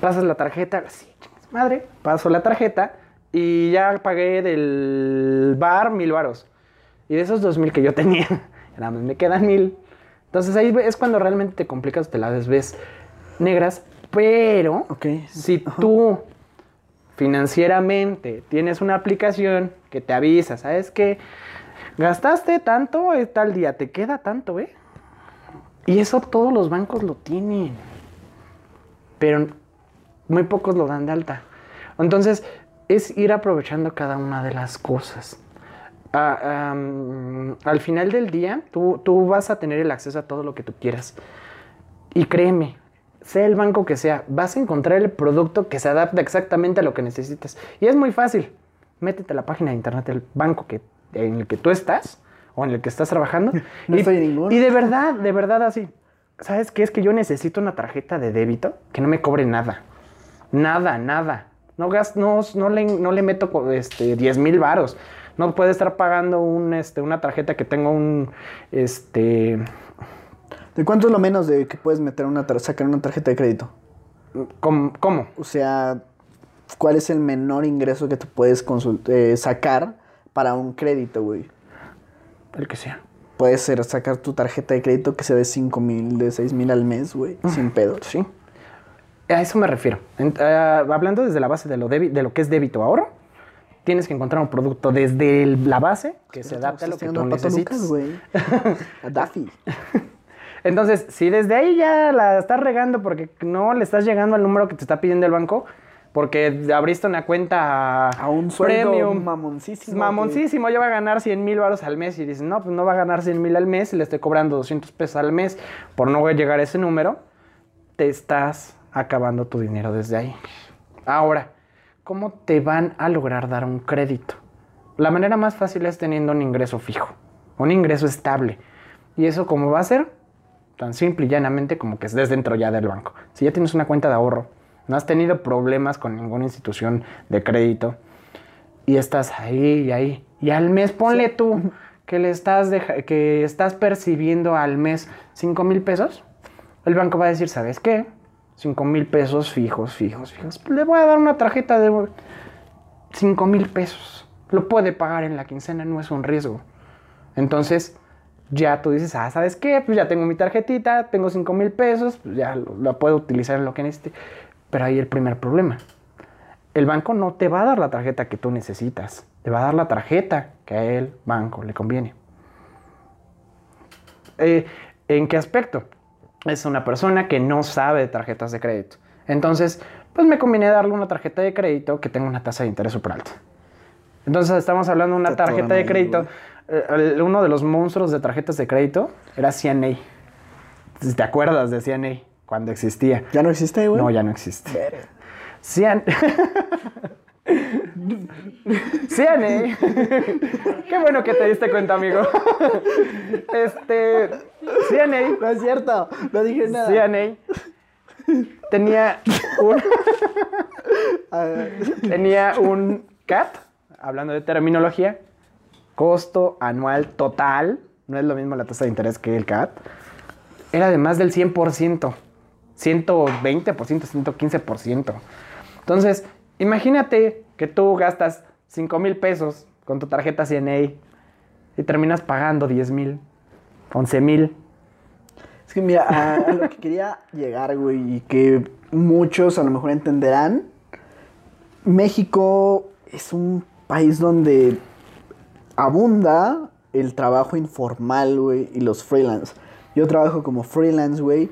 pasas la tarjeta, sí, chingas madre, paso la tarjeta y ya pagué del bar mil varos. Y de esos dos mil que yo tenía, nada más me quedan mil. Entonces ahí es cuando realmente te complicas, te las ves negras, pero si tú financieramente tienes una aplicación que te avisa, ¿sabes qué? Gastaste tanto eh, tal día, te queda tanto, ¿eh? Y eso todos los bancos lo tienen. Pero muy pocos lo dan de alta. Entonces, es ir aprovechando cada una de las cosas. Al final del día, tú, tú vas a tener el acceso a todo lo que tú quieras. Y créeme, sea el banco que sea, vas a encontrar el producto que se adapta exactamente a lo que necesitas. Y es muy fácil. Métete a la página de internet del banco que, en el que tú estás o en el que estás trabajando. No y, estoy ninguno. y de verdad, de verdad así. ¿Sabes qué? Es que yo necesito una tarjeta de débito que no me cobre nada. Nada, nada. No, gas, no, no, le, no le meto este, 10 mil varos. No puede estar pagando un, este, una tarjeta que tenga un, este, ¿De cuánto es lo menos de que puedes meter una sacar una tarjeta de crédito? ¿cómo? cómo? O sea, ¿cuál es el menor ingreso que te puedes eh, sacar para un crédito, güey? El que sea. Puede ser sacar tu tarjeta de crédito que sea de 5 mil, de 6 mil al mes, güey, sin pedo. Sí. A eso me refiero. En- ah, hablando desde la base de lo, de lo que es débito ahorro, tienes que encontrar un producto desde el- la base que se adapte a lo que tú necesitas. A Daffy. Entonces, si desde ahí ya la estás regando porque no le estás llegando al número que te está pidiendo el banco, porque abriste una cuenta A un sueldo premium, mamoncísimo. Mamoncísimo, yo va a ganar 100 mil baros al mes y dices, no, pues no va a ganar 100 mil al mes y le estoy cobrando 200 pesos al mes por no llegar a ese número, te estás acabando tu dinero desde ahí. Ahora, ¿cómo te van a lograr dar un crédito? La manera más fácil es teniendo un ingreso fijo, un ingreso estable. ¿Y eso cómo va a ser? Tan simple y llanamente como que estés dentro ya del banco. Si ya tienes una cuenta de ahorro, no has tenido problemas con ninguna institución de crédito y estás ahí y ahí. Y al mes ponle tú que le estás, que estás percibiendo al mes 5 mil pesos. El banco va a decir, ¿sabes qué? 5 mil pesos fijos, fijos, fijos. Le voy a dar una tarjeta de 5 mil pesos. Lo puede pagar en la quincena, no es un riesgo. Entonces, ya tú dices, ah, ¿sabes qué? Pues ya tengo mi tarjetita, tengo 5 mil pesos, pues ya la puedo utilizar en lo que necesite. Pero ahí el primer problema. El banco no te va a dar la tarjeta que tú necesitas. Te va a dar la tarjeta que a el banco le conviene. Eh, ¿En qué aspecto? Es una persona que no sabe de tarjetas de crédito. Entonces, pues me conviene darle una tarjeta de crédito que tenga una tasa de interés súper alta. Entonces, estamos hablando de una tarjeta de crédito. Eh, uno de los monstruos de tarjetas de crédito era CNA. Si ¿Te acuerdas de CNA cuando existía? ¿Ya no existe, güey? No, ya no existe. Cian... CNA. Qué bueno que te diste cuenta, amigo. Este. CNA. No es cierto, no dije nada. CNA. Tenía un. Tenía un CAT, hablando de terminología, costo anual total, no es lo mismo la tasa de interés que el CAT, era de más del 100%, 120%, 115%. Entonces, imagínate que tú gastas 5 mil pesos con tu tarjeta CNA y terminas pagando 10 mil, 11 mil. Es que mira, a, a lo que quería llegar, güey, y que muchos a lo mejor entenderán, México es un país donde abunda el trabajo informal, güey, y los freelance. Yo trabajo como freelance, güey,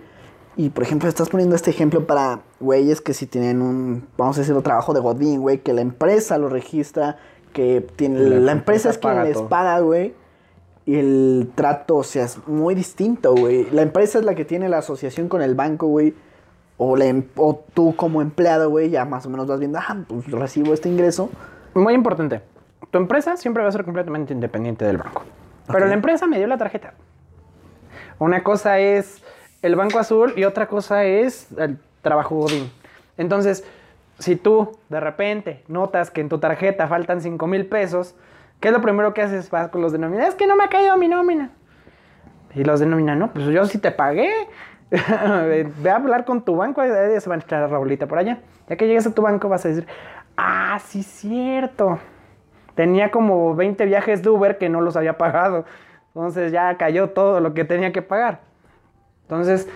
y por ejemplo estás poniendo este ejemplo para güeyes que si tienen un, vamos a decirlo, trabajo de godín, güey, que la empresa lo registra, que tiene, La la, empresa empresa es quien les paga, güey. Y el trato, o sea, es muy distinto, güey. La empresa es la que tiene la asociación con el banco, güey. O, la em- o tú como empleado, güey, ya más o menos vas viendo, ah, pues recibo este ingreso. Muy importante. Tu empresa siempre va a ser completamente independiente del banco. Pero la empresa me dio la tarjeta. Una cosa es el Banco Azul y otra cosa es el trabajo Godín. Entonces, si tú de repente notas que en tu tarjeta faltan 5 mil pesos, ¿qué es lo primero que haces? Vas con los denominados. Es que no me ha caído mi nómina. Y los denominan, no, pues yo sí te pagué. Ve a hablar con tu banco, ahí se van a echar a Raulita por allá. Ya que llegues a tu banco vas a decir, ah, sí, cierto. Tenía como 20 viajes de Uber que no los había pagado. Entonces ya cayó todo lo que tenía que pagar. Entonces,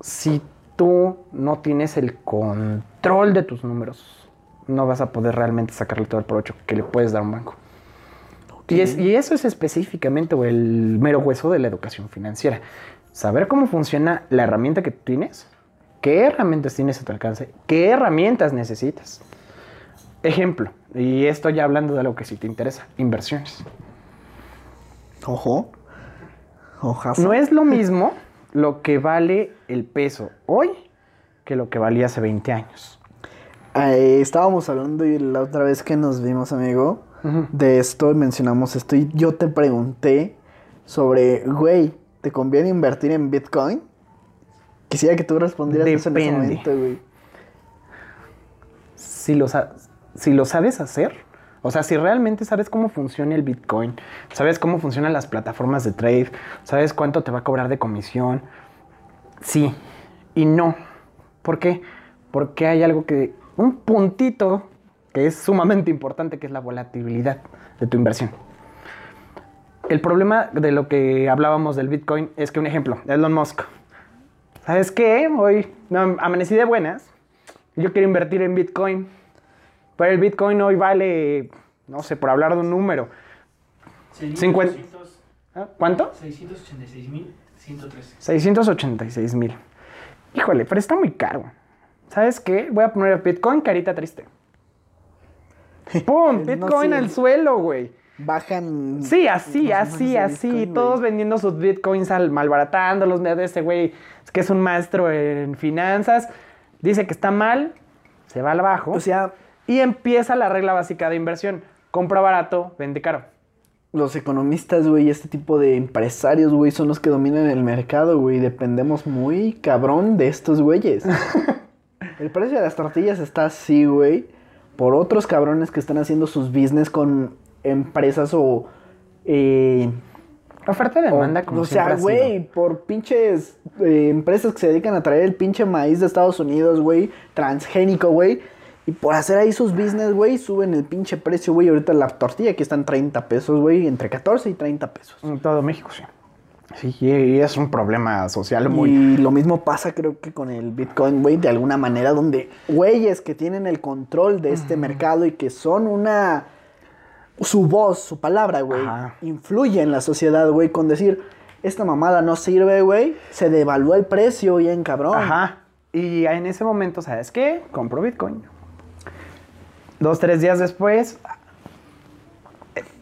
si tú no tienes el control de tus números, no vas a poder realmente sacarle todo el provecho que le puedes dar a un banco. Y, es- y eso es específicamente el mero hueso de la educación financiera. Saber cómo funciona la herramienta que tú tienes, qué herramientas tienes a tu alcance, qué herramientas necesitas. Ejemplo, y esto ya hablando de algo que sí te interesa, inversiones. Ojo. Ojazo. No es lo mismo lo que vale el peso hoy que lo que valía hace 20 años. Eh, estábamos hablando y la otra vez que nos vimos, amigo, de esto, y mencionamos esto, y yo te pregunté sobre, güey, ¿te conviene invertir en Bitcoin? Quisiera que tú respondieras eso en ese Depende. momento, güey. si lo, si lo sabes hacer, o sea, si realmente sabes cómo funciona el Bitcoin, sabes cómo funcionan las plataformas de trade, sabes cuánto te va a cobrar de comisión, sí y no. ¿Por qué? Porque hay algo que, un puntito que es sumamente importante, que es la volatilidad de tu inversión. El problema de lo que hablábamos del Bitcoin es que un ejemplo, Elon Musk. ¿Sabes qué? Hoy no, amanecí de buenas. Yo quiero invertir en Bitcoin. Pero el Bitcoin hoy vale, no sé, por hablar de un número. 50. ¿Ah? ¿Cuánto? 686 mil 113. 686 mil. Híjole, pero está muy caro. ¿Sabes qué? Voy a poner Bitcoin carita triste. ¡Pum! No Bitcoin al suelo, güey. Bajan. Sí, así, así, así. Bitcoin, todos vendiendo sus bitcoins al malbaratándolos. De ese güey que es un maestro en finanzas. Dice que está mal, se va al bajo. O sea, y empieza la regla básica de inversión. Compra barato, vende caro. los economistas, güey, este tipo de empresarios, güey, son los que dominan el mercado, güey. Dependemos muy cabrón de estos güeyes. el precio de las tortillas está así, güey, por otros cabrones que están haciendo sus business con empresas o. eh, Oferta y demanda o, como o sea, güey, por pinches eh, empresas que se dedican a traer el pinche maíz de Estados Unidos, güey, transgénico, güey. Y por hacer ahí sus business, güey, suben el pinche precio, güey. Ahorita la tortilla aquí está en 30 pesos, güey, entre 14 y 30 pesos. En todo México, sí. Sí, y es un problema social muy... Y lo mismo pasa, creo que con el Bitcoin, güey, de alguna manera, donde güeyes que tienen el control de este mercado y que son una. Su voz, su palabra, güey, influye en la sociedad, güey, con decir, esta mamada no sirve, güey, se devaluó el precio bien cabrón. Ajá. Y en ese momento, ¿sabes qué? Compro Bitcoin. Dos, tres días después,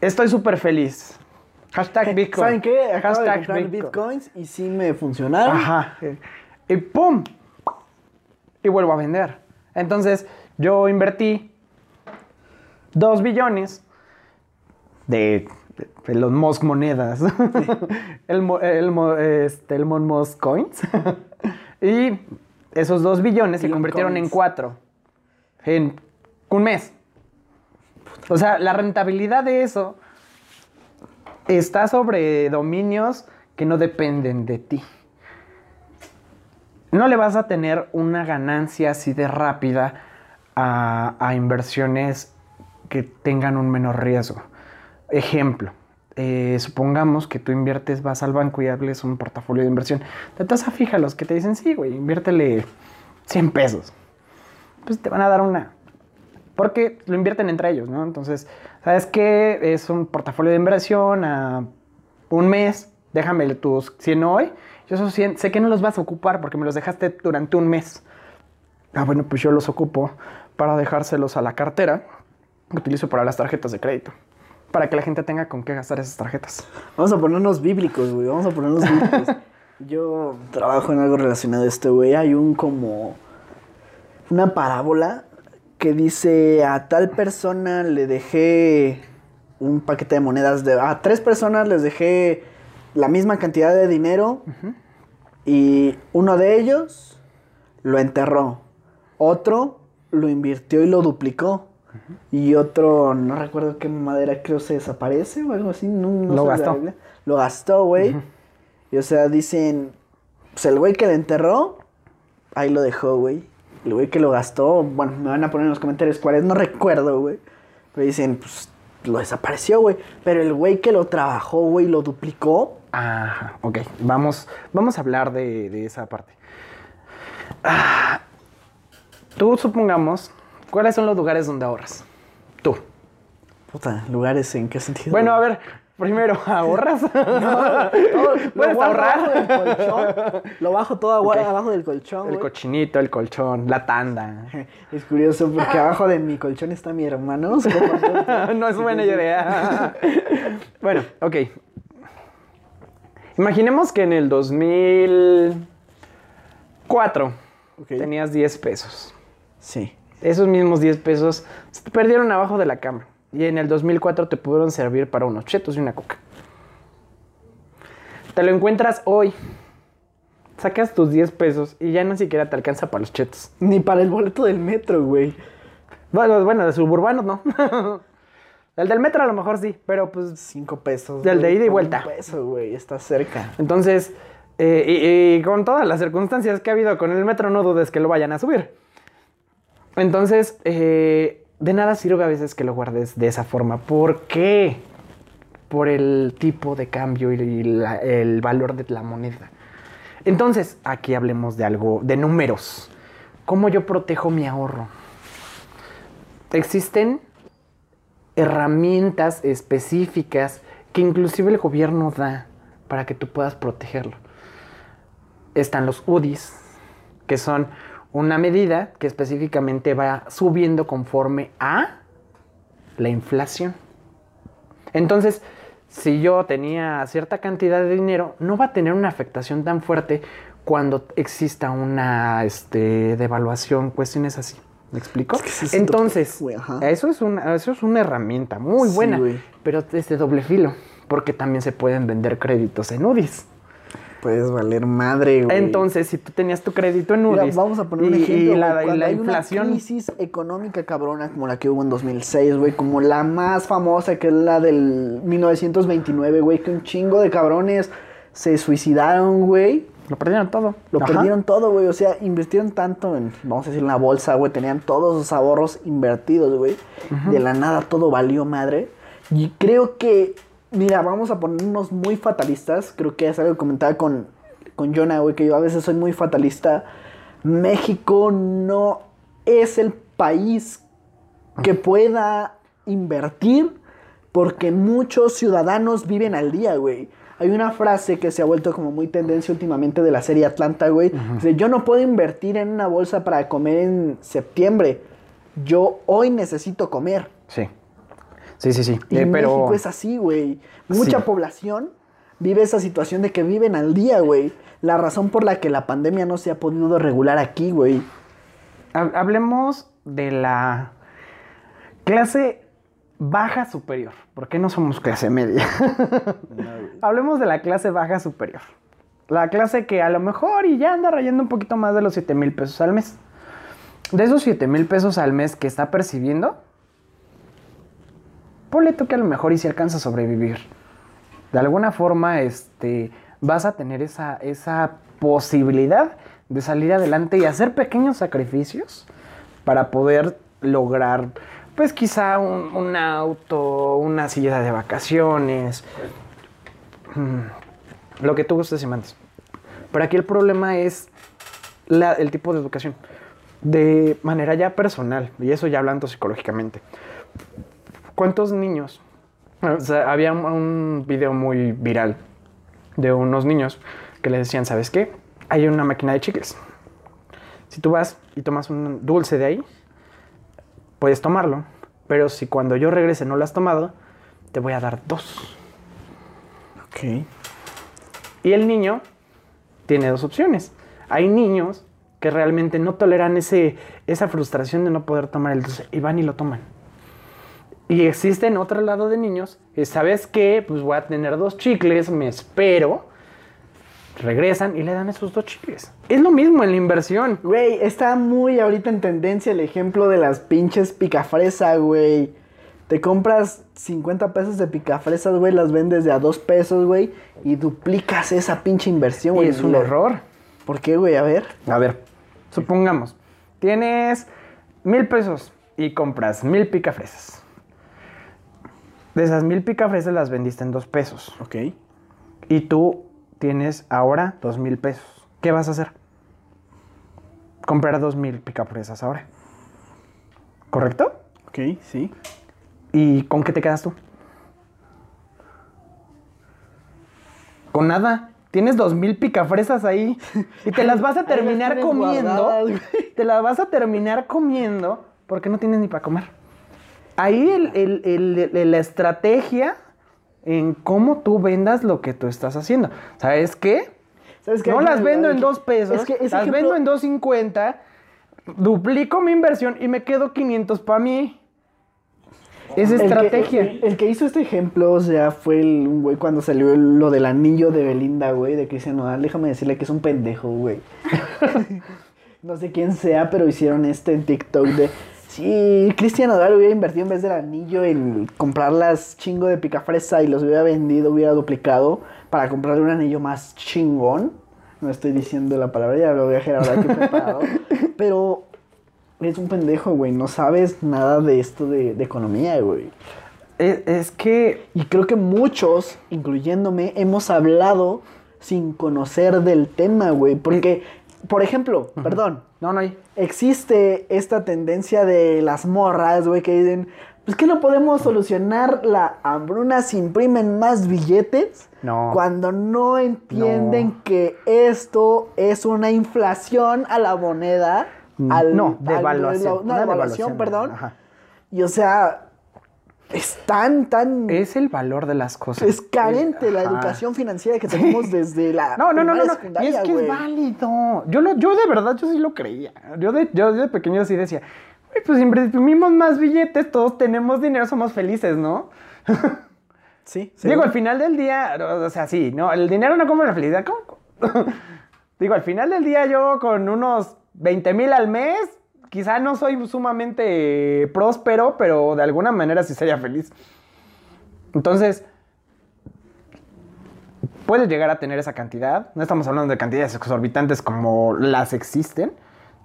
estoy súper feliz. Hashtag Bitcoin. ¿Saben qué? Acabo de Hashtag comprar Bitcoin. bitcoins y sí me funcionaron. Ajá. Y ¡pum! Y vuelvo a vender. Entonces, yo invertí dos billones de, Elon Musk monedas. el, el, este, Musk coins. y esos dos billones se convirtieron en cuatro. En un mes. O sea, la rentabilidad de eso está sobre dominios que no dependen de ti. No le vas a tener una ganancia así de rápida a, inversiones que tengan un menor riesgo. Ejemplo, eh, supongamos que tú inviertes, vas al banco y hables un portafolio de inversión. De tasa fija, los que te dicen, sí, güey, inviértele 100 pesos. Pues te van a dar una. Porque lo invierten entre ellos, ¿no? Entonces, ¿sabes qué? Es un portafolio de inversión a un mes. Déjame tus 100 hoy. Yo esos 100 sé que no los vas a ocupar porque me los dejaste durante un mes. Ah, bueno, pues yo los ocupo para dejárselos a la cartera que utilizo para las tarjetas de crédito. Para que la gente tenga con qué gastar esas tarjetas. Vamos a ponernos bíblicos, güey. Vamos a ponernos bíblicos. Yo trabajo en algo relacionado a esto, güey. Hay un como. Una parábola que dice: A tal persona le dejé un paquete de monedas. De, a tres personas les dejé la misma cantidad de dinero. Y uno de ellos lo enterró. Otro lo invirtió y lo duplicó. Y otro, no recuerdo qué madera, creo se desaparece o algo así. No, no Lo gastó. Lo gastó, güey. Y o sea, dicen, pues el güey que lo enterró, ahí lo dejó, güey. El güey que lo gastó, bueno, me van a poner en los comentarios cuáles, no recuerdo, güey. Pero dicen, pues lo desapareció, güey. Pero el güey que lo trabajó, güey, lo duplicó. Ajá, ok. Vamos, vamos a hablar de, de esa parte. Ah, tú supongamos, ¿cuáles son los lugares donde ahorras? Tú. Puta, lugares en qué sentido. Bueno, a ver, primero, ¿ahorras? Todo- ¿Puedes lo ahorrar? abajo del colchón. Lo bajo todo agua- Ok. abajo del colchón, El cochinito, el colchón, la tanda. Es curioso porque abajo de mi colchón está mi hermano. no es buena idea. bueno, ok. Imaginemos que en el 2004 Ok. tenías 10 pesos. Sí. Esos mismos 10 pesos se te perdieron abajo de la cama. Y en el 2004 te pudieron servir para unos chetos y una coca. Te lo encuentras hoy. Sacas tus 10 pesos y ya no siquiera te alcanza para los chetos. Ni para el boleto del metro, güey. Bueno, bueno, de suburbanos no. el del metro a lo mejor sí, pero pues Cinco pesos. Del de ida y vuelta. Un peso, güey. Está cerca. Entonces, eh, y, y con todas las circunstancias que ha habido con el metro, no dudes que lo vayan a subir. Entonces, eh, de nada sirve a veces que lo guardes de esa forma. ¿Por qué? Por el tipo de cambio y el valor de la moneda. Entonces, aquí hablemos de algo, de números. ¿Cómo yo protejo mi ahorro? Existen herramientas específicas que inclusive el gobierno da para que tú puedas protegerlo. están los UDIs, que son una medida que específicamente va subiendo conforme a la inflación. Entonces, si yo tenía cierta cantidad de dinero, no va a tener una afectación tan fuerte cuando exista una este, devaluación, cuestiones así. ¿Me explico? Es que Entonces, eso, es una, eso es una herramienta muy buena, pero es de doble filo, porque también se pueden vender créditos en UDIs. Puedes valer madre, güey. Entonces, si tú tenías tu crédito en Mira, UDIs vamos a poner un y, ejemplo. y la, güey. y la hay inflación, Una crisis económica cabrona como la que hubo en 2006, güey. Como la más famosa, que es la del 1929, güey. Que un chingo de cabrones se suicidaron, güey. lo perdieron todo. Lo Ajá. perdieron todo, güey. O sea, invirtieron tanto en, vamos a decir, en la bolsa, güey. Tenían todos sus ahorros invertidos, güey. De la nada todo valió madre. Y creo que, mira, vamos a ponernos muy fatalistas. Creo que es algo que comentaba con, con Jonah, güey, que yo a veces soy muy fatalista. México no es el país que pueda invertir porque muchos ciudadanos viven al día, güey. Hay una frase que se ha vuelto como muy tendencia últimamente de la serie Atlanta, güey. Dice, yo no puedo invertir en una bolsa para comer en septiembre. Yo hoy necesito comer. Sí. Sí, sí, sí. Y Eh, pero México es así, güey. Mucha Sí. población vive esa situación de que viven al día, güey. La razón por la que la pandemia no se ha podido regular aquí, güey. ha- hablemos de la clase baja superior. ¿Por qué no somos clase media? Hablemos de la clase baja superior. La clase que a lo mejor y ya anda rayando un poquito más de los 7 mil pesos al mes. De esos 7 mil pesos al mes que está percibiendo, ponle tú que a lo mejor y si alcanza a sobrevivir. De alguna forma, este, vas a tener esa, esa posibilidad de salir adelante y hacer pequeños sacrificios para poder lograr, pues quizá un, un auto, una silla de vacaciones, mm, lo que tú gustes y mandes. Pero aquí el problema es el tipo de educación. De manera ya personal, y eso ya hablando psicológicamente. ¿Cuántos niños? O sea, había un, video muy viral de unos niños que le decían, ¿sabes qué? Hay una máquina de chicles. Si tú vas y tomas un dulce de ahí, puedes tomarlo. Pero si cuando yo regrese no lo has tomado, te voy a dar dos. Ok. Y el niño tiene dos opciones. Hay niños que realmente no toleran ese, esa frustración de no poder tomar el dulce y van y lo toman. Y existen otro lado de niños que, ¿sabes qué? Pues voy a tener dos chicles, me espero, regresan y le dan esos dos chicles. Es lo mismo en la inversión. Güey, está muy ahorita en tendencia el ejemplo de las pinches picafresa, güey. Te compras 50 pesos de picafresas, güey, las vendes de a 2 pesos, güey, y duplicas esa pinche inversión, güey. es un error. ¿Por qué, güey? A ver. A ver, supongamos, tienes mil pesos y compras mil picafresas. De esas mil picafresas las vendiste en dos pesos. Ok. Y tú tienes ahora dos mil pesos. ¿Qué vas a hacer? Comprar dos mil picafresas ahora. ¿Correcto? Ok, sí. ¿Y con qué te quedas tú? Con nada. Tienes dos mil picafresas ahí y te las vas a terminar comiendo. guardadas. Te las vas a terminar comiendo porque no tienes ni para comer. Ahí el- el- el- la estrategia en cómo tú vendas lo que tú estás haciendo. ¿Sabes qué? ¿Sabes qué? No las vendo en dos pesos, Es que las ejemplo- vendo en 2.50, duplico mi inversión y me quedo 500 para mí. Es El que- estrategia. el, que hizo este ejemplo, o sea, fue el un güey cuando salió el- lo del anillo de Belinda, güey, de Cristian Nodal. Déjame decirle que es un pendejo, güey. no sé quién sea, pero hicieron este en TikTok de... Sí, Cristian Nodal hubiera invertido en vez del anillo en comprar las chingo de picafresa y los hubiera vendido, hubiera duplicado para comprarle un anillo más chingón. No estoy diciendo la palabra, ya lo voy a dejar ahora aquí preparado. Pero es un pendejo, güey. No sabes nada de esto de, de economía, güey. Es, es que Y creo que muchos, incluyéndome, hemos hablado sin conocer del tema, güey. Porque por ejemplo, perdón, No, no hay. existe esta tendencia de las morras, güey, que dicen, pues que no podemos solucionar la hambruna si imprimen más billetes. No. Cuando no entienden No. que esto es una inflación a la moneda. Al, no, al- devaluación. no, Una devaluación, perdón. Ajá. Y o sea, es tan, tan... Es el valor de las cosas. Es carente la educación financiera que tenemos desde la No, no, no, no, no. Y es que es válido. Yo, lo, yo de verdad, yo sí lo creía. Yo de, yo de pequeño sí decía, "Güey, pues siempre imprimimos más billetes, todos tenemos dinero, somos felices, ¿no? Sí, Digo, al final del día, o sea, sí, no, el dinero no compra la felicidad. ¿cómo? Digo, al final del día yo con unos 20 mil al mes, quizá no soy sumamente próspero, pero de alguna manera sí sería feliz. Entonces, puedes llegar a tener esa cantidad. No estamos hablando de cantidades exorbitantes como las existen.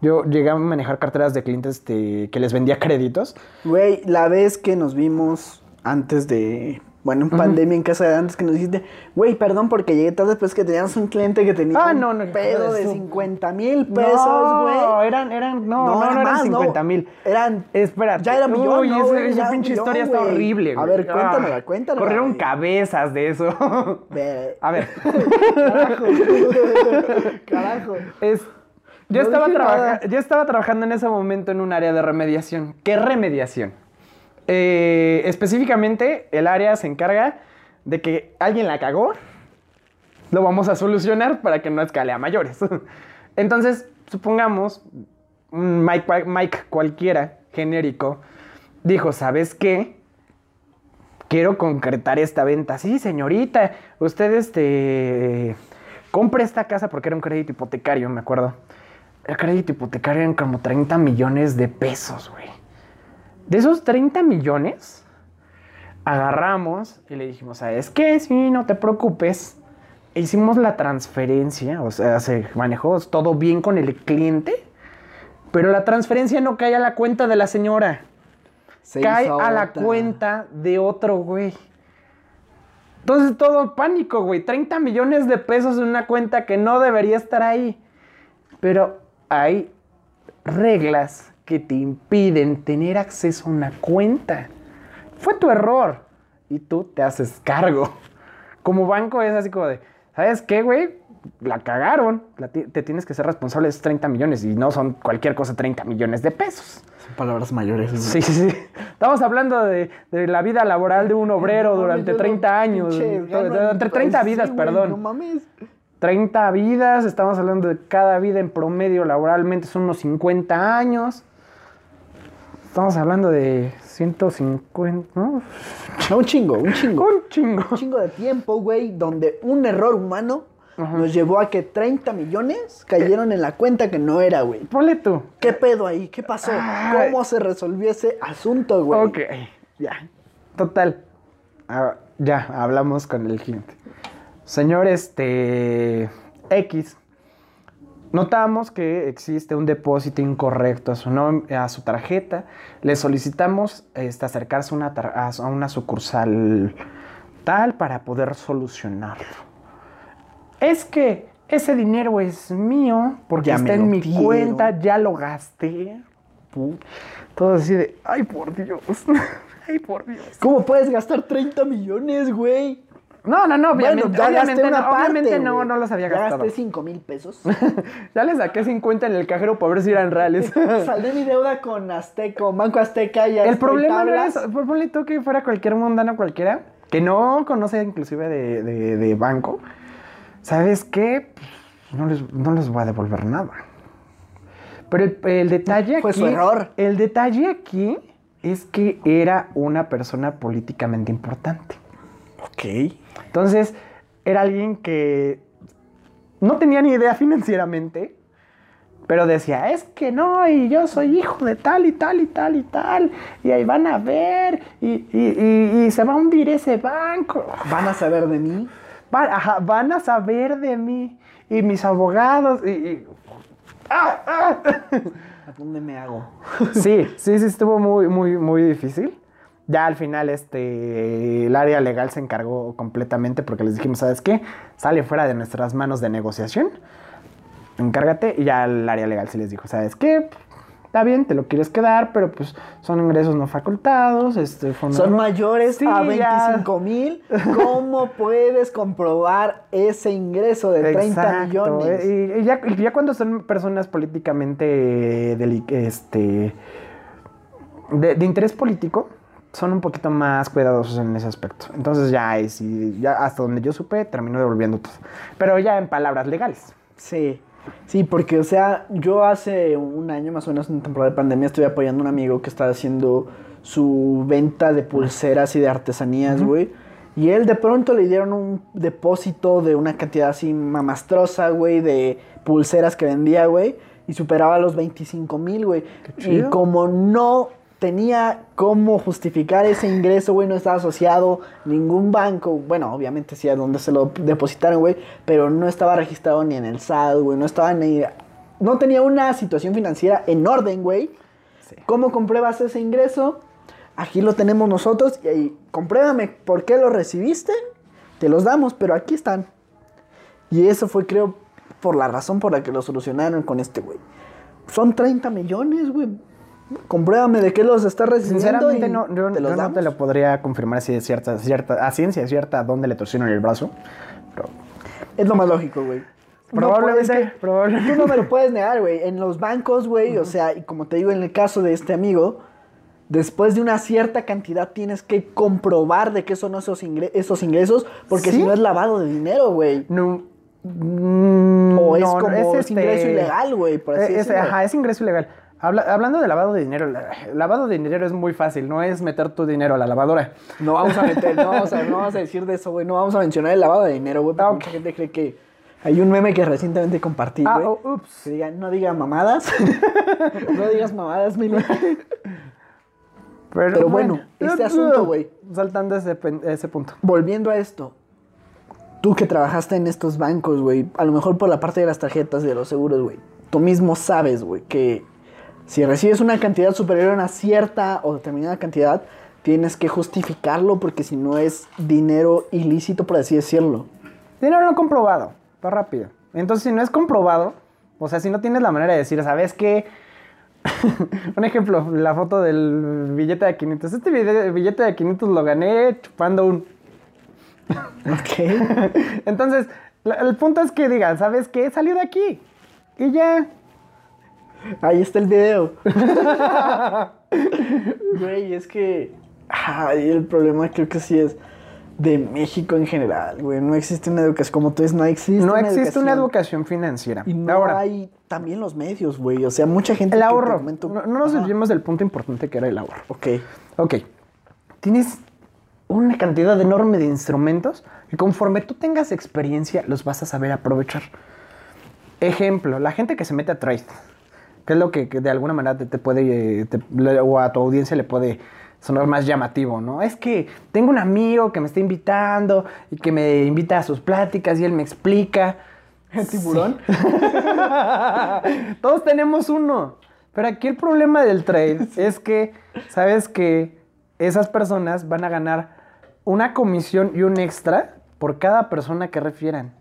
Yo llegué a manejar carteras de clientes que les vendía créditos. Güey, la vez que nos vimos antes de. Bueno, en pandemia en casa de antes que nos dijiste, güey, perdón porque llegué tarde después que teníamos un cliente que tenía Ah, un no, no, pedo de eso. 50 mil pesos, no, güey. eran, eran, no, no, no, era eran más, 50 mil. Eran. Espera, Ya era millón, Uy, ¿no, esa Ya pinche millón, historia está güey. horrible, A güey. ver, cuéntamela, Ah, cuéntamela, Corrieron cabezas de eso. A ver, Carajo. Carajo. es, yo, No estaba yo estaba trabajando en ese momento en un área de remediación. ¿Qué remediación? Eh, específicamente, el área se encarga de que alguien la cagó, lo vamos a solucionar para que no escale a mayores. Entonces, supongamos, Mike, Mike cualquiera, genérico, dijo, ¿sabes qué? Quiero concretar esta venta. Sí, señorita, usted este, compre esta casa porque era un crédito hipotecario, me acuerdo. El crédito hipotecario eran como 30 millones de pesos, güey. De esos 30 millones, agarramos y le dijimos, ¿sabes qué? Sí, no te preocupes. Hicimos la transferencia, o sea, se manejó todo bien con el cliente, pero la transferencia no cae a la cuenta de la señora, Se cae a la otra. cuenta de otro güey. Entonces todo pánico, güey. 30 millones de pesos en una cuenta que no debería estar ahí. Pero hay reglas que te impiden tener acceso a una cuenta. Fue tu error. Y tú te haces cargo. Como banco es así como de, ¿sabes qué, güey? La cagaron. La te tienes que ser responsable de esos 30 millones. Y no son cualquier cosa 30 millones de pesos. Son palabras mayores. güey. Sí, sí, sí. Estamos hablando de, de la vida laboral de un obrero No durante no 30 años. durante 30 sí, vidas, güey, perdón. No mames. 30 vidas, estamos hablando de cada vida en promedio laboralmente son unos 50 años. Estamos hablando de 150, ¿no? No, un chingo, un chingo. Un chingo. Un chingo de tiempo, güey, donde un error humano nos llevó a que 30 millones cayeron en la cuenta que no era, güey. Ponle tú. ¿Qué pedo ahí? ¿Qué pasó? Ay. ¿Cómo se resolvió ese asunto, güey? Ok, ya. Total. Ah, ya, hablamos con el cliente. Señor, este. X. Notamos que existe un depósito incorrecto a su, a su tarjeta. Le solicitamos este, acercarse a una, a una sucursal tal para poder solucionarlo. Es que ese dinero es mío porque Ya está en mi cuenta, ya lo gasté. Todo así de, ay por Dios, ay por Dios. ¿Cómo puedes gastar 30 millones, güey? No, no, no, obviamente, bueno, ya obviamente, gasté una no, parte, obviamente no, no los había gastado. gasté 5 mil pesos. ya le saqué 50 en el cajero para ver si eran reales. Saldé mi deuda con Azteca, con Banco Azteca y el problema no era eso. Ponle tú que fuera cualquier mundano cualquiera, que no conoce inclusive de, de- de banco. ¿Sabes qué? Pues, No les, no les voy a devolver nada. Pero el, el detalle Fue aquí... su error. El detalle aquí es que era una persona políticamente importante. Ok. Entonces, era alguien que no tenía ni idea financieramente, pero decía, es que no, y yo soy hijo de tal y tal y tal y tal, y ahí van a ver, y, y- y- y se va a hundir ese banco. ¿Van a saber de mí? Van, ajá, van a saber de mí, y mis abogados, y... y- ¡Ah! ¡Ah! ¿A dónde me hago? Sí, sí, sí, estuvo muy, muy, muy difícil. Ya al final, este, el área legal se encargó completamente porque les dijimos, ¿sabes qué? Sale fuera de nuestras manos de negociación. encárgate. Y ya el área legal se les dijo, ¿sabes qué? Está bien, te lo quieres quedar, pero pues son ingresos no facultados, este, fondo- Son mayores Sí, a ya. 25 mil. ¿Cómo puedes comprobar ese ingreso de 30 Exacto, millones? eh, Y, y ya, y ya cuando son personas políticamente este, de, de interés político, son un poquito más cuidadosos en ese aspecto. Entonces ya, ahí sí, ya hasta donde yo supe, terminó devolviendo todo. Pero ya en palabras legales. Sí, sí, porque, o sea, yo hace un año más o menos en temporada de pandemia estuve apoyando a un amigo que estaba haciendo su venta de pulseras y de artesanías, güey. Y él de pronto le dieron un depósito de una cantidad así mamastrosa, güey, de pulseras que vendía, güey. Y superaba los 25 mil, güey. Y como no tenía cómo justificar ese ingreso, güey, no estaba asociado ningún banco, bueno, obviamente sí a donde se lo depositaron, güey, pero no estaba registrado ni en el SAT, güey, no estaba ni... No tenía una situación financiera en orden, güey. ¿Cómo compruebas ese ingreso? Aquí lo tenemos nosotros y ahí, compruébame por qué lo recibiste, te los damos, pero aquí están. Y eso fue, creo, por la razón por la que lo solucionaron con este, güey. Son 30 millones, güey. Compruébame de qué los estás recibiendo. Sinceramente, y no, yo, te los yo no te lo podría confirmar si es cierta, cierta, a ciencia cierta dónde le torcieron el brazo. Pero Es lo más lógico, güey. Probablemente, No, que probablemente. Tú no me lo puedes negar, güey. En los bancos, güey, o sea, y como te digo en el caso de este amigo, después de una cierta cantidad tienes que comprobar de qué son esos, ingre- esos ingresos, porque ¿Sí? si no es lavado de dinero, güey. no. mm, O es no, como es es este- ingreso ilegal, güey, por así Eh, es- decirlo. Ajá, es ingreso ilegal. Habla- hablando de lavado de dinero, la- lavado de dinero es muy fácil, no es meter tu dinero a la lavadora. No vamos a meter, no vamos a, no vamos a decir de eso, güey. No vamos a mencionar el lavado de dinero, güey, porque Ah, mucha gente cree que hay un meme que recientemente compartí, Ah, güey. oh, ups. Que diga, no diga mamadas. no digas mamadas, Mili. Pero bueno, este asunto, güey. Saltando ese, ese punto. Volviendo a esto. Tú que trabajaste en estos bancos, güey. A lo mejor por la parte de las tarjetas y de los seguros, güey. Tú mismo sabes, güey, que si recibes una cantidad superior a una cierta o determinada cantidad, tienes que justificarlo porque si no es dinero ilícito, por así decirlo. Dinero no comprobado, va rápido. Entonces, si no es comprobado, o sea, si no tienes la manera de decir, ¿sabes qué? Un ejemplo, la foto del billete de 500. Este bille- billete de 500 lo gané chupando un... Ok. Entonces, el punto es que digan, ¿sabes qué? Salió de aquí. Y ya. Ahí está el video. Güey, es que. Ay, el problema creo que sí es de México en general, güey. No existe una educación. Como tú dices, no existe No una existe una educación. financiera. Y no Ahora, hay también los medios, güey. O sea, mucha gente. el que ahorro. No, no nos Ajá. olvidemos del punto importante que era el ahorro. Ok. Ok. Tienes una cantidad enorme de instrumentos y conforme tú tengas experiencia los vas a saber aprovechar. Ejemplo, la gente que se mete a trade, que es lo que, que de alguna manera te, te puede, eh, te- o a tu audiencia le puede sonar más llamativo, ¿no? Es que tengo un amigo que me está invitando y que me invita a sus pláticas y él me explica. ¿El tiburón? Todos tenemos uno. Pero aquí el problema del trade es que, sabes que esas personas van a ganar una comisión y un extra por cada persona que refieran.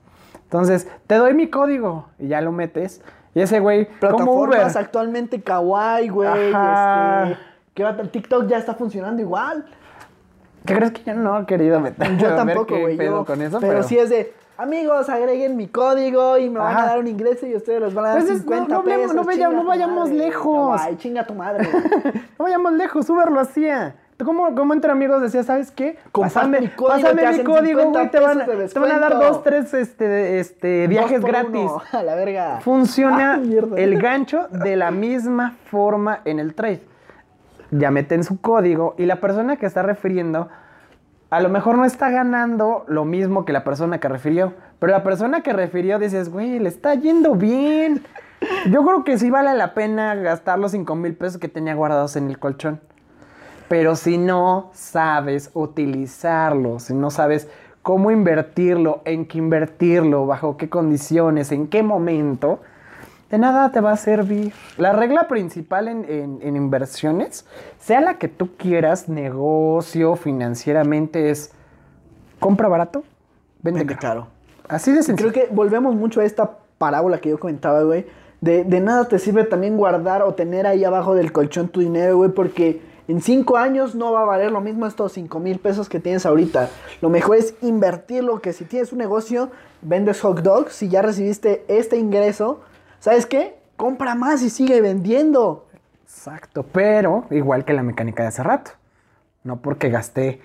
Entonces, te doy mi código y ya lo metes. Y ese güey, como Uber. Plataformas actualmente kawaii, güey. Este, ¿Qué va? TikTok ya está funcionando igual. ¿Qué crees que yo no he querido meter? Yo tampoco, güey. eso, pero, sí es de, amigos, agreguen mi código y me van Ajá. a dar un ingreso y ustedes los van a dar Pues es- 50 no- no pesos. no vaya- chinga no vayamos madre, lejos. Ay, chinga tu madre. No vayamos lejos, Uber lo hacía. Tú Como, como entre amigos decía, ¿sabes qué? Pásame, mi código, pásame te mi código, 50 güey. Te van, te van a dar dos, tres este, este, viajes Dos gratis. uno, A la verga. Funciona Ah, el gancho de la misma forma en el trade. Ya meten su código y la persona que está refiriendo a lo mejor no está ganando lo mismo que la persona que refirió. Pero la persona que refirió dices, güey, le está yendo bien. Yo creo que sí vale la pena gastar los 5 mil pesos que tenía guardados en el colchón. Pero si no sabes utilizarlo, si no sabes cómo invertirlo, en qué invertirlo, bajo qué condiciones, en qué momento, de nada te va a servir. La regla principal en, en- en inversiones, sea la que tú quieras, negocio, financieramente, es compra barato, vende Vende caro. caro. Así de sencillo. Creo que volvemos mucho a esta parábola que yo comentaba, güey. De, de nada te sirve también guardar o tener ahí abajo del colchón tu dinero, güey, porque en cinco años no va a valer lo mismo estos cinco mil pesos que tienes ahorita. Lo mejor es invertirlo, que si tienes un negocio, vendes hot dogs, si ya recibiste este ingreso, ¿sabes qué? Compra más y sigue vendiendo. Exacto, pero igual que la mecánica de hace rato. No porque gasté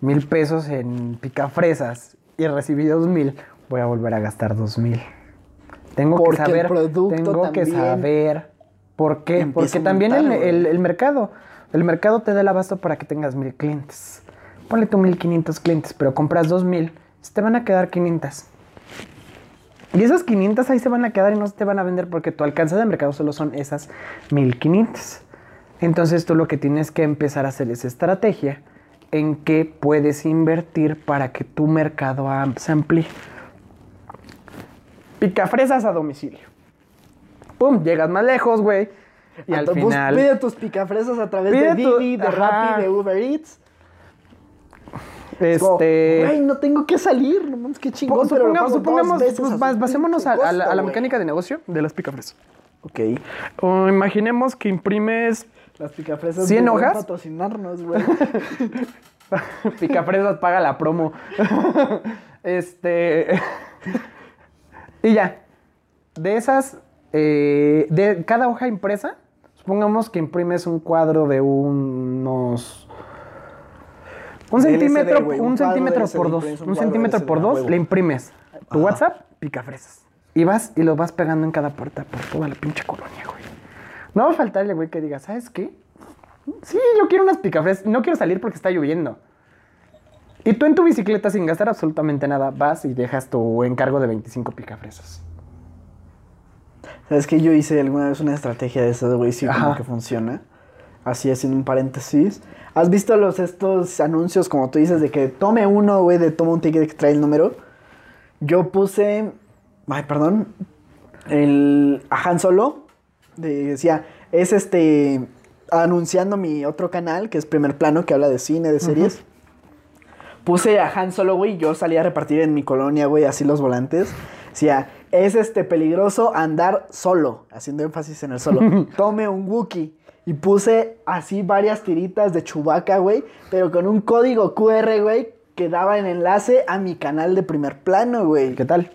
mil pesos en picafresas y recibí dos mil, voy a volver a gastar dos mil. Tengo Porque que el saber, producto tengo que saber por qué. Porque también el- el mercado, el mercado te da el abasto para que tengas mil clientes. Ponle tú mil quinientos clientes, pero compras dos mil, se te van a quedar 500. Y esas 500 ahí se van a quedar y no se te van a vender porque tu alcance de mercado solo son esas 1500. Entonces tú lo que tienes que empezar a hacer es estrategia en que puedes invertir para que tu mercado se amplíe. Picafresas a domicilio. Pum, llegas más lejos, güey. Y al final... Pide tus picafresas a través de tu- Didi, de ajá. Rappi, de Uber Eats. Este... Güey, no tengo que salir, no mames, qué chingón. pero lo supongamos, dos veces pues, basémonos a, la, a mecánica de negocio de las picafresas. Ok. O imaginemos que imprimes Las picafresas. 100 deberían hojas. patrocinarnos, güey. Picafresas paga la promo. este. y ya. De esas. eh, de cada hoja impresa, supongamos que imprimes un cuadro de unos. Un centímetro, un centímetro por dos. un centímetro por a dos, huevo. le imprimes tu Ajá. WhatsApp, picafresas. Y vas y los vas pegando en cada puerta por toda la pinche colonia, güey. No va a faltarle, güey, que diga, ¿sabes qué? Sí, yo quiero unas picafresas. No quiero salir porque está lloviendo. Y tú en tu bicicleta sin gastar absolutamente nada vas y dejas tu encargo de 25 picafresas. ¿Sabes que Yo hice alguna vez una estrategia de esas, güey, sí, como Ajá. que funciona. Así haciendo un paréntesis. ¿Has visto los estos anuncios, como tú dices, de que tome uno, güey, de toma un ticket que trae el número? Yo puse. Ay, perdón. El. A Han Solo. de- decía, es este. Anunciando mi otro canal, que es Primer Plano, que habla de cine, de series. Puse a Han Solo, güey. Yo salí a repartir en mi colonia, güey, así los volantes. Decía, es este peligroso andar solo, haciendo énfasis en el solo. Tome un Wookiee. Y puse así varias tiritas de Chewbacca, güey, pero con un código QR, güey, que daba el enlace a mi canal de primer plano, güey. ¿Qué tal?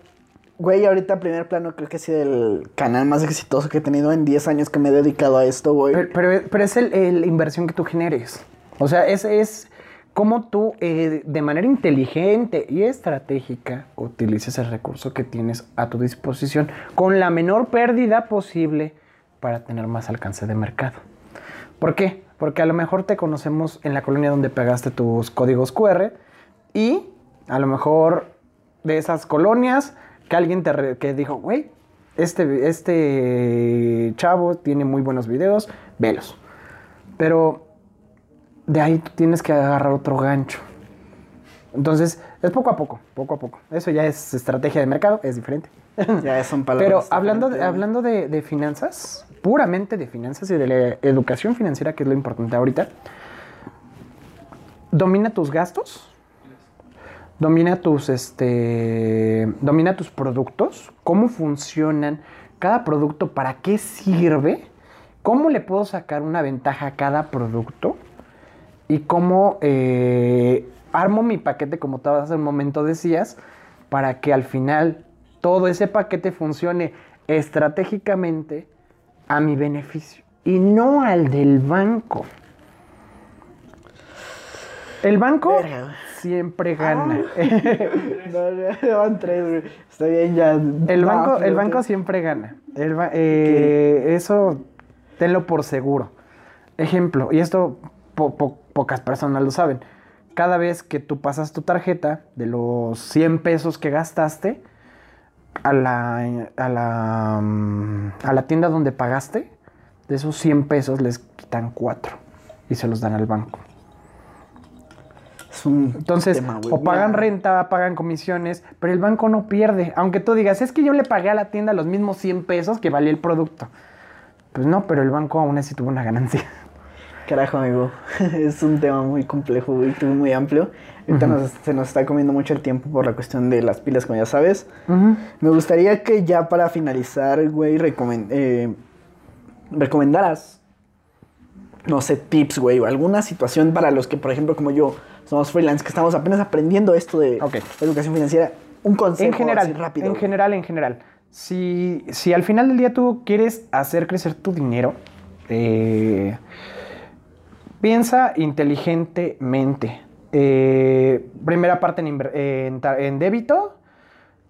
Güey, ahorita primer plano creo que ha sido el canal más exitoso que he tenido en 10 años que me he dedicado a esto, güey. Pero, pero- pero es el- el- la inversión que tú generes. O sea, es, es cómo tú eh, de manera inteligente y estratégica utilices el recurso que tienes a tu disposición con la menor pérdida posible para tener más alcance de mercado. ¿Por qué? Porque a lo mejor te conocemos en la colonia donde pegaste tus códigos QR y a lo mejor de esas colonias que alguien te que dijo, güey, este, este chavo tiene muy buenos videos, velos. Pero de ahí tú tienes que agarrar otro gancho. Entonces, es poco a poco, poco a poco. Eso ya es estrategia de mercado, es diferente. ya son palabras. Pero hablando, de, hablando de, de finanzas, puramente de finanzas y de la educación financiera, que es lo importante ahorita, domina tus gastos, domina tus, este, domina tus productos, cómo funcionan cada producto, para qué sirve, cómo le puedo sacar una ventaja a cada producto y cómo eh, armo mi paquete, como tú hace un momento decías, para que al final todo ese paquete funcione estratégicamente a mi beneficio y no al del banco. El banco Verga, siempre gana. No, no, van tres. Está bien, ya. El No, banco, el banco siempre gana. El ba- eh, Eso tenlo por seguro. Ejemplo, y esto po- po- pocas personas lo saben. Cada vez que tú pasas tu tarjeta de los 100 pesos que gastaste a la, a la, mm, a la tienda donde pagaste, de esos 100 pesos les quitan 4 y se los dan al banco. Entonces, tema, o pagan renta, pagan comisiones, pero el banco no pierde. Aunque tú digas, es que yo le pagué a la tienda los mismos 100 pesos que valía el producto. Pues no, pero el banco aún así tuvo una ganancia. Carajo, amigo. Es un tema muy complejo y muy amplio. Ahorita nos- se nos está comiendo mucho el tiempo por la cuestión de las pilas, como ya sabes. Me gustaría que ya para finalizar, güey, recomen- eh, recomendaras, no sé, tips, güey, o alguna situación para los que, por ejemplo, como yo, somos freelance, que estamos apenas aprendiendo esto de Ok. educación financiera. Un consejo En general, así rápido. en güey. general, en general. Si, si al final del día tú quieres hacer crecer tu dinero, eh, piensa inteligentemente. Eh, primera parte en, débito.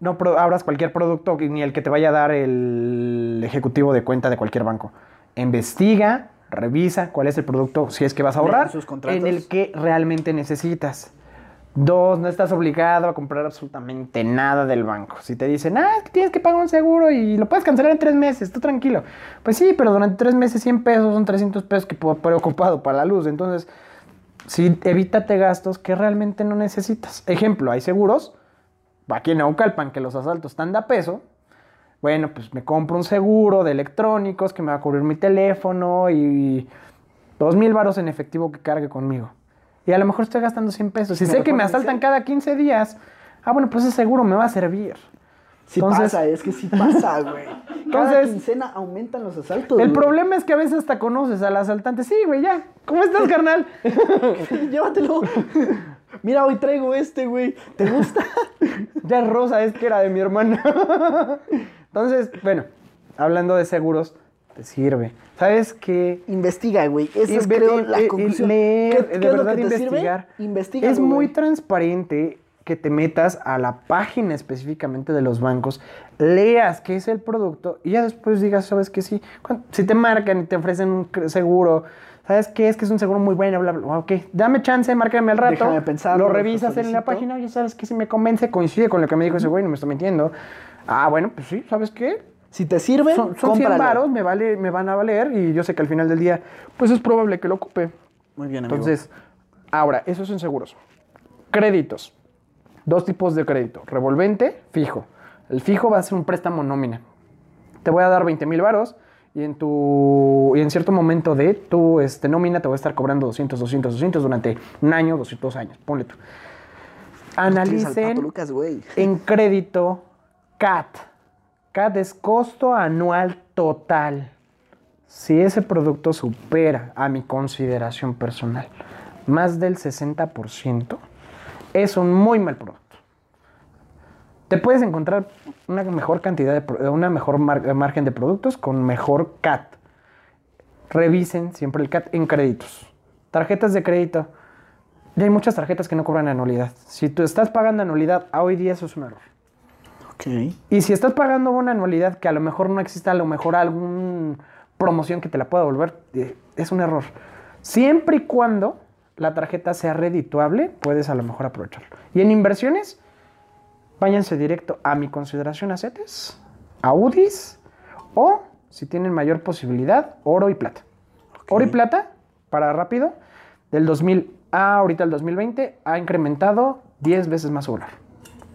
No abras cualquier producto ni el que te vaya a dar el ejecutivo de cuenta de cualquier banco. Investiga, revisa cuál es el producto, si es que vas a ahorrar, sus en el que realmente necesitas. Dos, no estás obligado a comprar absolutamente nada del banco. Si te dicen, ah, tienes que pagar un seguro y lo puedes cancelar en tres meses, tú tranquilo. Pues sí, pero durante tres meses 100 pesos son 300 pesos que puedo haber ocupado para la luz. Entonces, sí, evítate gastos que realmente no necesitas. Ejemplo, hay seguros, aquí en Naucalpan, que los asaltos están de a peso. Bueno, pues me compro un seguro de electrónicos que me va a cubrir mi teléfono y dos mil varos en efectivo que cargue conmigo. Y a lo mejor estoy gastando 100 pesos. Si ¿Me sé que me asaltan cada 15 días, ah, bueno, pues ese seguro me va a servir. Sí Entonces- pasa, es que sí pasa, güey. Cada Entonces- quincena aumentan los asaltos. El güey. problema es que a veces hasta conoces al asaltante. Sí, güey, ya. ¿Cómo estás, carnal? Llévatelo. Mira, hoy traigo este, güey. ¿Te gusta? ya es rosa, es que era de mi hermana. Entonces, bueno, hablando de seguros, te sirve. ¿Sabes qué? Investiga, güey. Esa es, creo, la eh, eh, conclusión. leer, ¿Qué- de qué es lo verdad que te sirve? investigar. Investígalo, es muy transparente que te metas a la página específicamente de los bancos, leas qué es el producto y ya después digas, sabes que sí, si te marcan y te ofrecen un seguro, sabes qué es que es un seguro muy bueno, bla, bla, bla, ok, dame chance, márcame al rato, Déjame pensarlo, lo revisas en la página, ya sabes que si me convence, coincide con lo que me dijo ese güey, no me está mintiendo. Ah, bueno, pues sí, ¿sabes qué? Si te sirve, Son, son 100 cómpralo. varos, me, vale, me van a valer y yo sé que al final del día, pues es probable que lo ocupe. Muy bien, amigo. Entonces, ahora, esos son seguros. Créditos. Dos tipos de crédito. Revolvente, fijo. El fijo va a ser un préstamo nómina. Te voy a dar 20 mil varos y en tu y en cierto momento de tu este, nómina te voy a estar cobrando 200, 200, 200 durante un año, 200 años. Ponle tú. Analicen Lucas, en crédito CAT. CAT es costo anual total. Si ese producto supera a mi consideración personal más del 60%, es un muy mal producto. Te puedes encontrar una mejor cantidad de una mejor mar- margen de productos con mejor CAT. Revisen siempre el CAT en créditos. Tarjetas de crédito. Ya hay muchas tarjetas que no cobran anualidad. Si tú estás pagando anualidad, hoy día eso es un error. Y si estás pagando una anualidad que a lo mejor no exista, a lo mejor alguna promoción que te la pueda devolver, eh, es un error. Siempre y cuando la tarjeta sea redituable, puedes a lo mejor aprovecharlo. Y en inversiones, váyanse directo a mi consideración a CETES, a UDIs o, si tienen mayor posibilidad, oro y plata. Oro y plata, para rápido, del 2000 a ahorita el 2020 ha incrementado 10 veces más su valor.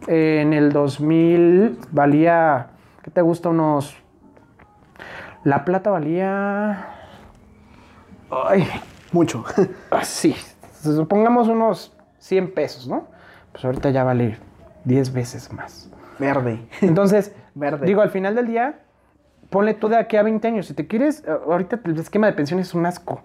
En el 2000 valía, ¿qué te gusta? Unos... La plata valía... Ay, Mucho. ah, sí, supongamos unos 100 pesos, ¿no? Pues ahorita ya vale 10 veces más. Verde. Entonces, Verde. digo, al final del día, ponle tú de aquí a 20 años. Si te quieres, eh, ahorita el esquema de pensiones es un asco.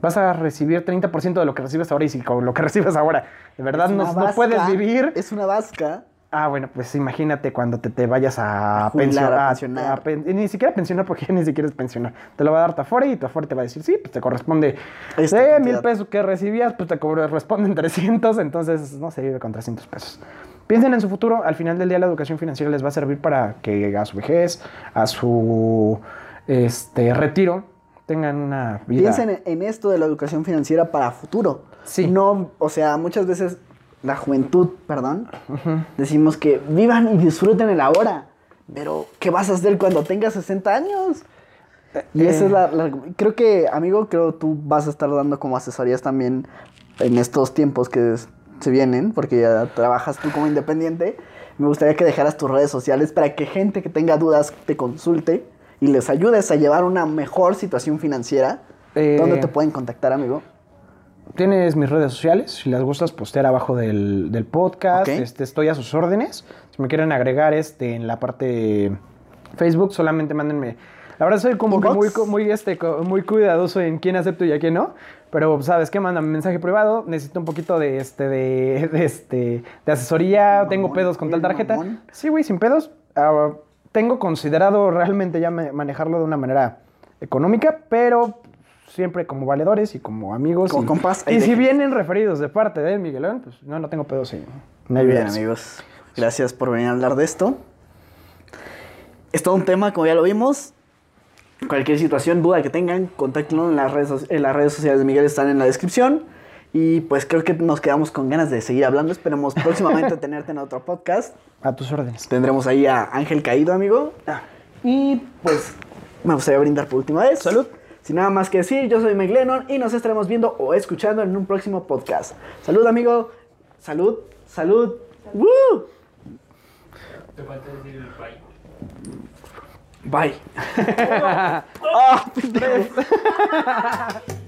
Vas a recibir 30% de lo que recibes ahora y si con lo que recibes ahora, de verdad no, no puedes vivir. Es una vasca. Ah, bueno, pues imagínate cuando te, te vayas a, A pensionar. a pensionar. a pen- ni siquiera pensionar porque ni siquiera es pensionar. Te lo va a dar tu Afore y tu Afore te va a decir, sí, pues te corresponde de cantidad. mil pesos que recibías, pues te corresponden 300, entonces no se vive con 300 pesos. Piensen en su futuro, al final del día la educación financiera les va a servir para que a su vejez, a su este, retiro, tengan una vida. Piensen en, en esto de la educación financiera para futuro. Sí. No, o sea, muchas veces la juventud, perdón, decimos que vivan y disfruten el ahora. Pero, ¿qué vas a hacer cuando tengas 60 años? Y Eh. esa es la, la- Creo que, amigo, creo tú vas a estar dando como asesorías también en estos tiempos que se vienen, porque ya trabajas tú como independiente. Me gustaría que dejaras tus redes sociales para que gente que tenga dudas te consulte y les ayudes a llevar una mejor situación financiera Eh, ¿Dónde te pueden contactar, amigo? Tienes mis redes sociales, si las gustas postear abajo del, del podcast, este, estoy a sus órdenes. Si me quieren agregar este, en la parte Facebook, solamente mándenme. La verdad soy como que muy, muy, este, muy cuidadoso en quién acepto y a quién no. Pero, ¿sabes qué? Mándame mensaje privado. Necesito un poquito de, este, de, de, este, de asesoría. Tengo pedos con tal tarjeta. mamón. Sí, güey, sin pedos. Ah, tengo considerado realmente ya manejarlo de una manera económica, pero siempre como valedores y como amigos. Como y, compas, ahí Y si vienen referidos de parte de Miguelón, pues no, no tengo pedos en Muy bien, amigos. Gracias por venir a hablar de esto. Es todo un tema, como ya lo vimos. Cualquier situación, duda que tengan, contáctenos en las redes, en las redes sociales de Miguel, están en la descripción. Y pues creo que nos quedamos con ganas de seguir hablando. Esperemos próximamente tenerte en otro podcast. A tus órdenes. Tendremos ahí a Ángel Caído, amigo. Y pues me gustaría brindar por última vez. Salud. Sin nada más que decir, yo soy Meg Lennon y nos estaremos viendo o escuchando en un próximo podcast. Salud, amigo. Salud, salud. ¡Woo! Te falta decir bye. Bye. Pendejo.